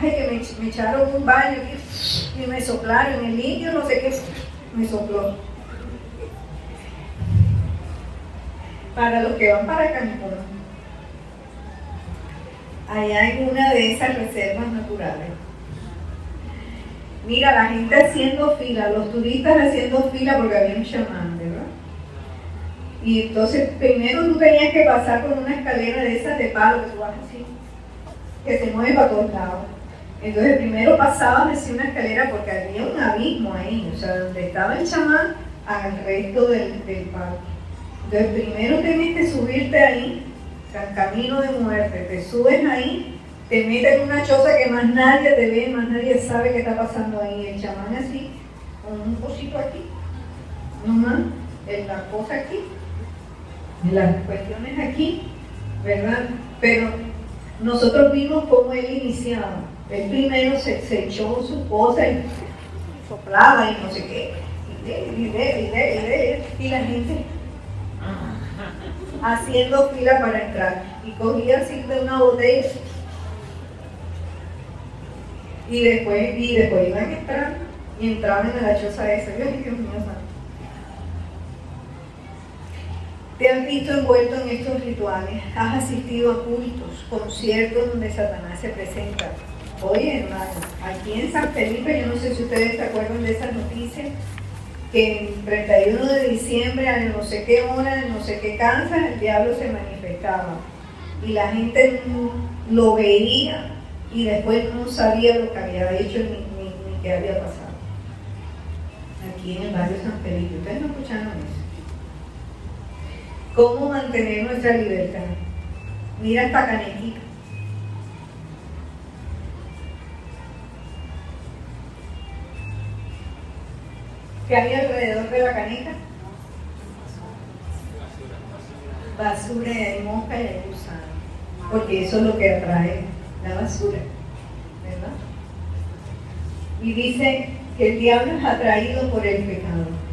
Ay, que me, echaron un baño y, me soplaron, el indio no sé qué, me sopló. Para los que van para Cancún, allá hay una de esas reservas naturales. Mira, la gente haciendo fila, los turistas haciendo fila porque había un chamán. Y entonces primero tú tenías que pasar por una escalera de esas de palo que tú vas así, que se mueve para todos lados. Entonces primero pasabas hacia una escalera porque había un abismo ahí, o sea, donde estaba el chamán al resto del, del parque. Entonces primero tenías que subirte ahí, camino de muerte, te subes ahí te metes en una choza que más nadie te ve, más nadie sabe qué está pasando ahí. El chamán así, con un cosito aquí, nomás, en la cosa aquí, las cuestiones aquí, ¿verdad? Pero nosotros vimos cómo él iniciaba. Él primero se, echó su cosa y soplaba y no sé qué, y la gente haciendo fila para entrar. Y cogía así de una botella y después, y después iban a entrar y entraban en la choza esa. ¿Te has visto envuelto en estos rituales? ¿Has asistido a cultos, conciertos donde Satanás se presenta? Oye, hermano, aquí en San Felipe, yo no sé si ustedes se acuerdan de esa noticia, que en 31 de diciembre, a no sé qué hora, en no sé qué cansa, el diablo se manifestaba. Y la gente lo veía y después no sabía lo que había hecho ni, qué había pasado. Aquí en el barrio San Felipe, ustedes no escucharon eso. ¿Cómo mantener nuestra libertad? Mira esta canequita. ¿Qué hay alrededor de la caneca? Basura hay mosca y hay gusano. Porque eso es lo que atrae la basura, ¿verdad? Y dice que el diablo es atraído por el pecado.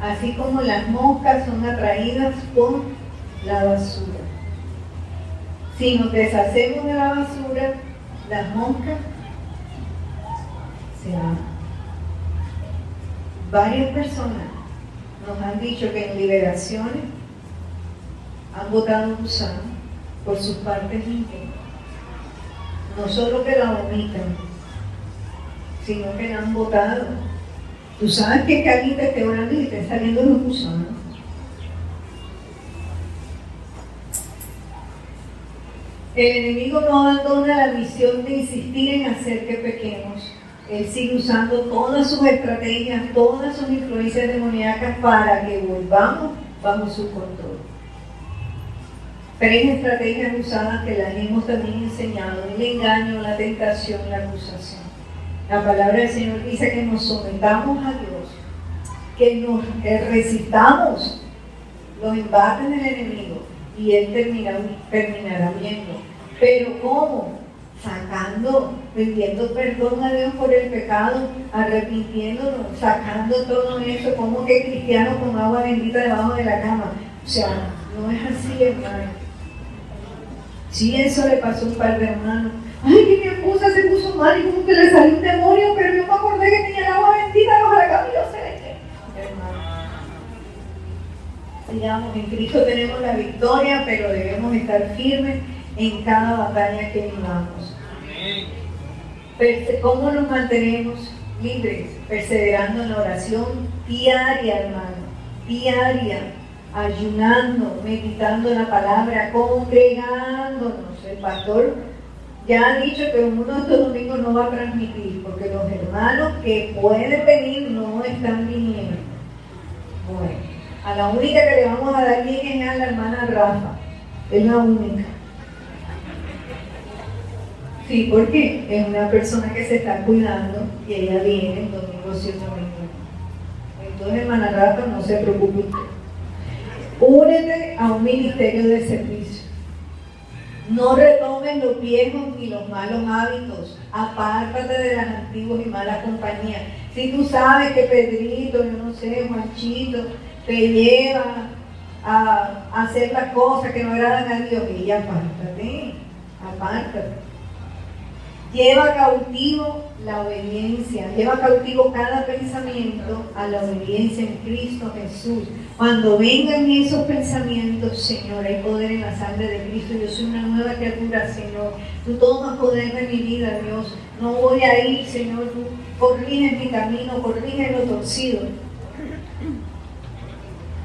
Así como las moscas son atraídas por la basura. Si nos deshacemos de la basura, las moscas se van. Varias personas nos han dicho que en liberaciones han botado un gusano por sus partes íntimas no solo que la vomitan, sino que la han botado. Tú sabes que, te esté orando y te saliendo los gusanos. El enemigo no abandona la misión de insistir en hacer que pequemos. Él sigue usando todas sus estrategias, todas sus influencias demoníacas para que volvamos bajo su control. Tres estrategias usadas que las hemos también enseñado, el engaño, la tentación, la acusación. La palabra del Señor dice que nos sometamos a Dios, que nos resistamos los embates del enemigo y Él terminará, terminará viendo. Pero ¿cómo? Sacando, pidiendo perdón a Dios por el pecado, arrepintiéndonos, sacando todo eso, como que cristiano con agua bendita debajo de la cama. O sea, no es así, hermano. Si eso le pasó a un par de hermanos. Ay, que mi esposa se mal y como que le salió un demonio, pero yo me acordé que tenía el agua bendita cama y yo sé Sigamos, en Cristo tenemos la victoria, pero debemos estar firmes en cada batalla que vivamos. ¿Cómo nos mantenemos libres? Perseverando en la oración diaria, hermano, diaria ayunando, meditando la palabra, congregándonos. El pastor ya ha dicho que uno de estos domingos no va a transmitir, porque los hermanos que pueden venir no están viniendo. Bueno, a la única que le vamos a dar bien es a la hermana Rafa, es la única. Sí, porque es una persona que se está cuidando y ella viene el domingo 7 Entonces, hermana Rafa, no se preocupe usted. Únete a un ministerio de servicio. No retomes los viejos ni los malos hábitos. Apártate de las antiguas y malas compañías. Si tú sabes que Pedrito, yo no sé, Juanchito, te lleva a, hacer las cosas que no agradan a Dios, y apártate, apártate. Lleva cautivo la obediencia, lleva cautivo cada pensamiento a la obediencia en Cristo Jesús. Cuando vengan esos pensamientos, Señor, hay poder en la sangre de Cristo. Yo soy una nueva criatura, Señor. Tú tomas poder de mi vida, Dios. No voy a ir, Señor. Tú corrige mi camino, corrige lo torcido.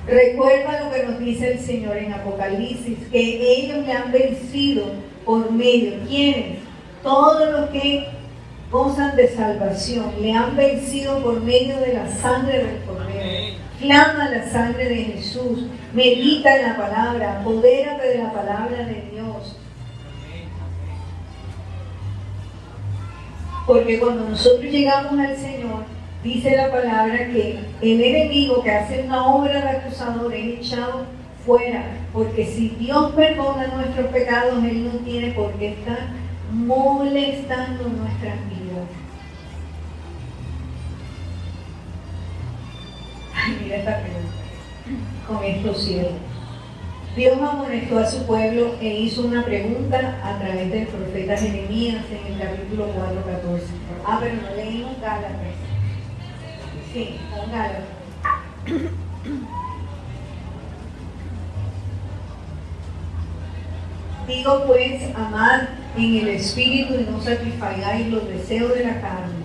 Recuerda lo que nos dice el Señor en Apocalipsis, que ellos le han vencido por medio. ¿Quiénes? Todos los que gozan de salvación le han vencido por medio de la sangre del Cordero. Clama la sangre de Jesús, medita en la palabra, apodérate de la palabra de Dios. Porque cuando nosotros llegamos al Señor, dice la palabra que el enemigo que hace una obra de acusador es echado fuera. Porque si Dios perdona nuestros pecados, Él no tiene por qué estar molestando nuestras vidas. Ay, mira esta pregunta. Con esto cierro. Dios amonestó a su pueblo e hizo una pregunta a través del profeta Jeremías en el capítulo 4, 14. Ah, pero no leímos Gálatas. Sí, con Gálatas. Digo pues, amad en el espíritu y no satisfagáis los deseos de la carne.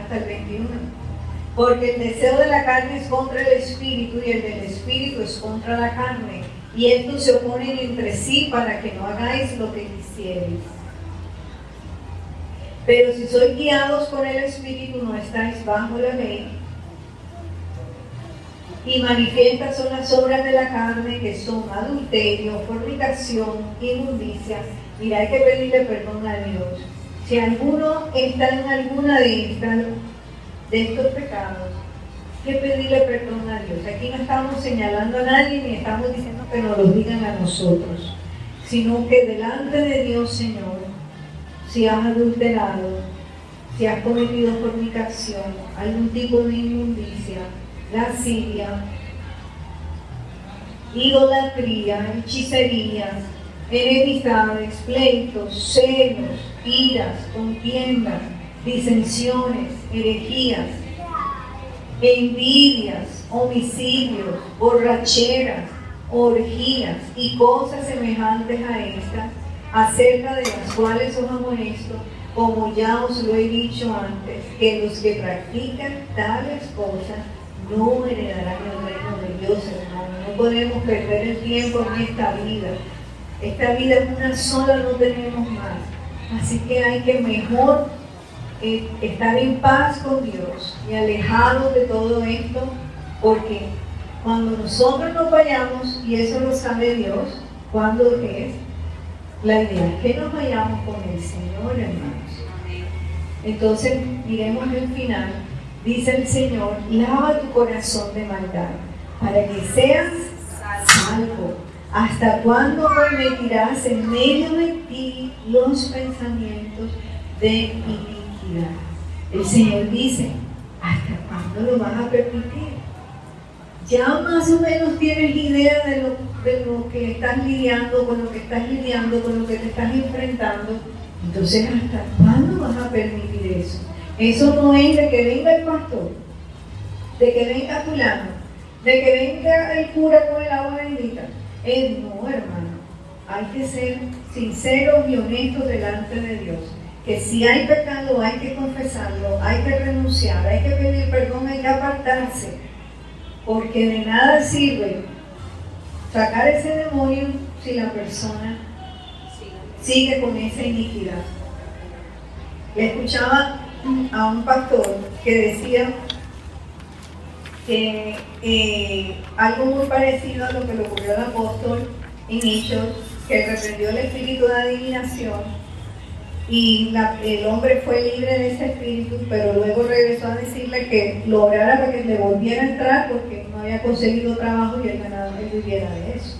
Hasta el 21. Porque el deseo de la carne es contra el espíritu y el del espíritu es contra la carne. Y estos se oponen entre sí para que no hagáis lo que quisierais. Pero si sois guiados por el espíritu no estáis bajo la ley y manifiestas son las obras de la carne que son adulterio, fornicación, inmundicia. Mira, hay que pedirle perdón a Dios. Si alguno está en alguna de estas, de estos pecados, hay que pedirle perdón a Dios. Aquí no estamos señalando a nadie ni estamos diciendo que nos lo digan a nosotros, sino que delante de Dios, Señor, si has adulterado, si has cometido fornicación, algún tipo de inmundicia, lascivia, idolatría, hechicerías, enemistades, pleitos, celos, iras, contiendas, disensiones, herejías, envidias, homicidios, borracheras, orgías y cosas semejantes a estas, acerca de las cuales os amonesto, como ya os lo he dicho antes, que los que practican tales cosas no heredarán el reino de Dios, hermano. No podemos perder el tiempo en esta vida. Esta vida es una sola, no tenemos más. Así que hay que mejor eh, estar en paz con Dios y alejados de todo esto, porque cuando nosotros nos vayamos, y eso lo sabe Dios, cuando es, la idea es que nos vayamos con el Señor, hermanos. Entonces, miremos el final dice el Señor, lava tu corazón de maldad, para que seas salvo. ¿Hasta cuándo permitirás en medio de ti los pensamientos de iniquidad? El Señor dice, ¿hasta cuándo lo vas a permitir? Ya más o menos tienes idea de lo, de lo que estás lidiando, con lo que estás lidiando, con lo que te estás enfrentando. Entonces, ¿hasta cuándo vas a permitir eso? Eso no es de que venga el pastor, de que venga fulano, de que venga el cura con el agua bendita. Es no, hermano. Hay que ser sinceros y honestos delante de Dios. Que si hay pecado hay que confesarlo, hay que renunciar, hay que pedir perdón, hay que apartarse. Porque de nada sirve sacar ese demonio si la persona sigue con esa iniquidad. Le escuchaba a un pastor que decía que eh, algo muy parecido a lo que le ocurrió al apóstol en Hechos, que reprendió el espíritu de adivinación y el hombre fue libre de ese espíritu, pero luego regresó a decirle que lo orara para que le volviera a entrar porque no había conseguido trabajo y ganaba que viviera de eso.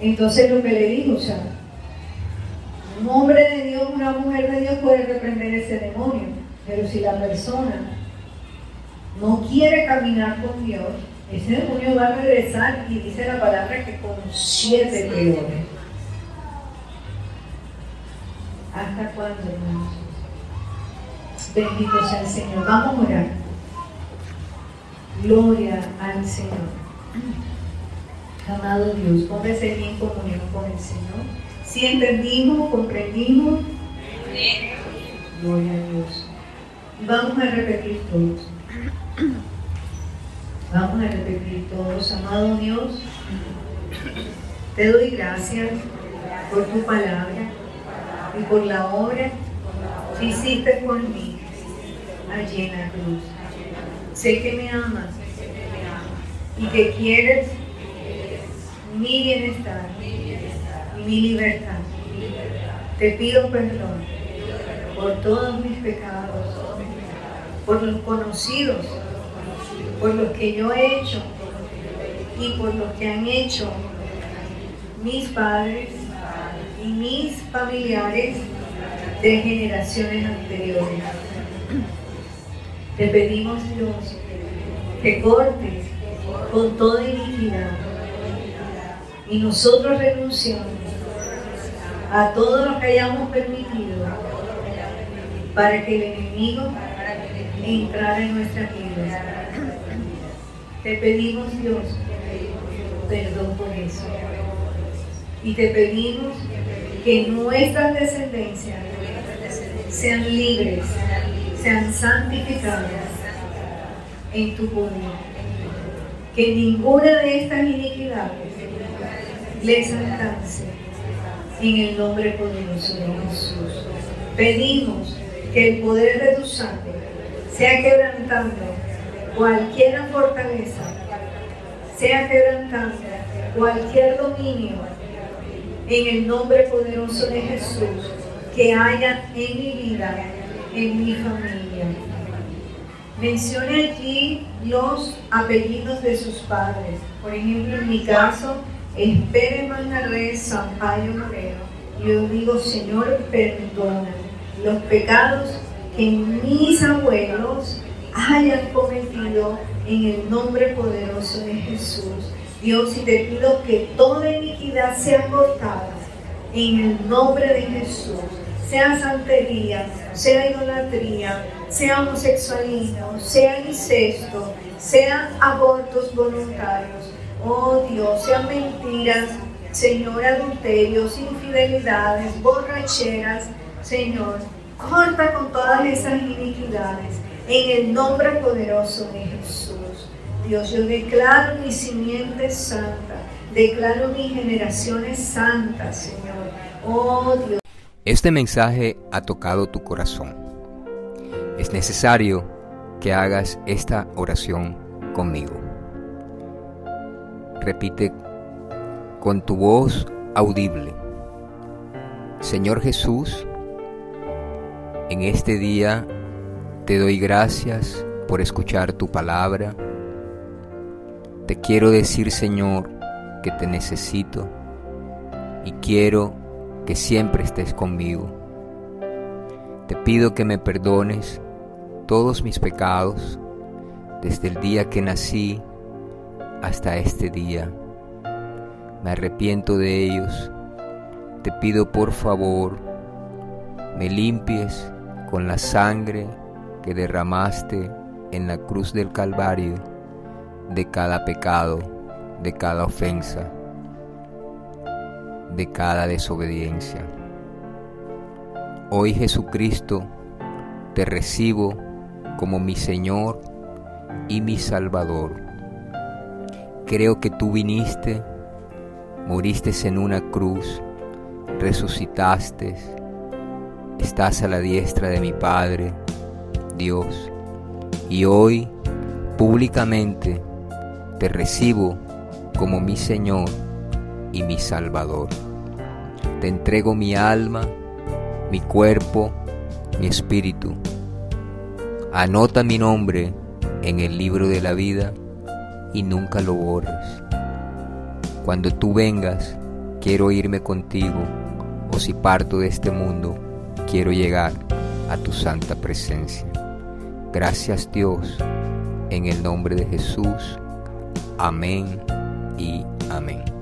Entonces lo que le dijo, o sea, un hombre de Dios, una mujer de Dios puede reprender ese demonio, pero si la persona no quiere caminar con Dios, ese demonio va a regresar y dice la palabra que con siete peores. ¿Hasta cuándo, hermanos? Bendito sea el Señor. Vamos a orar. Gloria al Señor. Amado Dios, póngase en comunión con el Señor. Si entendimos, comprendimos. Gloria a Dios. Y vamos a repetir todos. Vamos a repetir todos. Amado Dios, te doy gracias por tu palabra y por la obra que hiciste por mí allí en la cruz. Sé que me amas y que quieres mi bienestar mi libertad. Te pido perdón por todos mis pecados, por los conocidos, por los que yo he hecho y por los que han hecho mis padres y mis familiares de generaciones anteriores. Te pedimos, Dios, que cortes con toda iniquidad y nosotros renunciamos a todo lo que hayamos permitido para que el enemigo entrara en nuestra vida. Te pedimos, Dios, perdón por eso. Y te pedimos que nuestras descendencias sean libres, sean santificadas en tu poder. Que ninguna de estas iniquidades les alcance en el nombre poderoso de Jesús. Pedimos que el poder de tu sangre sea quebrantando cualquier fortaleza, sea quebrantando cualquier dominio en el nombre poderoso de Jesús que haya en mi vida, en mi familia. Mencione allí los apellidos de sus padres. Por ejemplo, en mi caso, es Pérez Manjarres Sampaio Moreno. Yo digo, Señor, perdona los pecados que mis abuelos hayan cometido en el nombre poderoso de Jesús. Dios, y te pido que toda iniquidad sea cortada en el nombre de Jesús. Sea santería, sea idolatría, sea homosexualismo, sea incesto, sean abortos voluntarios. Oh Dios, sean mentiras, Señor, adulterios, infidelidades, borracheras, Señor. Corta con todas esas iniquidades en el nombre poderoso de Jesús. Dios, yo declaro mi simiente santa, declaro mis generaciones santas, Señor. Oh Dios. Este mensaje ha tocado tu corazón. Es necesario que hagas esta oración conmigo. Repite con tu voz audible. Señor Jesús, en este día te doy gracias por escuchar tu palabra te quiero decir, Señor, que te necesito y quiero que siempre estés conmigo. Te pido que me perdones todos mis pecados desde el día que nací hasta este día. Me arrepiento de ellos. Te pido por favor, me limpies con la sangre que derramaste en la cruz del Calvario de cada pecado, de cada ofensa, de cada desobediencia. Hoy Jesucristo, te recibo como mi Señor y mi Salvador. Creo que tú viniste, moriste en una cruz, resucitaste, estás a la diestra de mi Padre, Dios, y hoy públicamente te recibo como mi Señor y mi Salvador. Te entrego mi alma, mi cuerpo, mi espíritu. Anota mi nombre en el libro de la vida y nunca lo borres. Cuando tú vengas, quiero irme contigo, o si parto de este mundo, quiero llegar a tu santa presencia. Gracias Dios, en el nombre de Jesús. Amén y amén.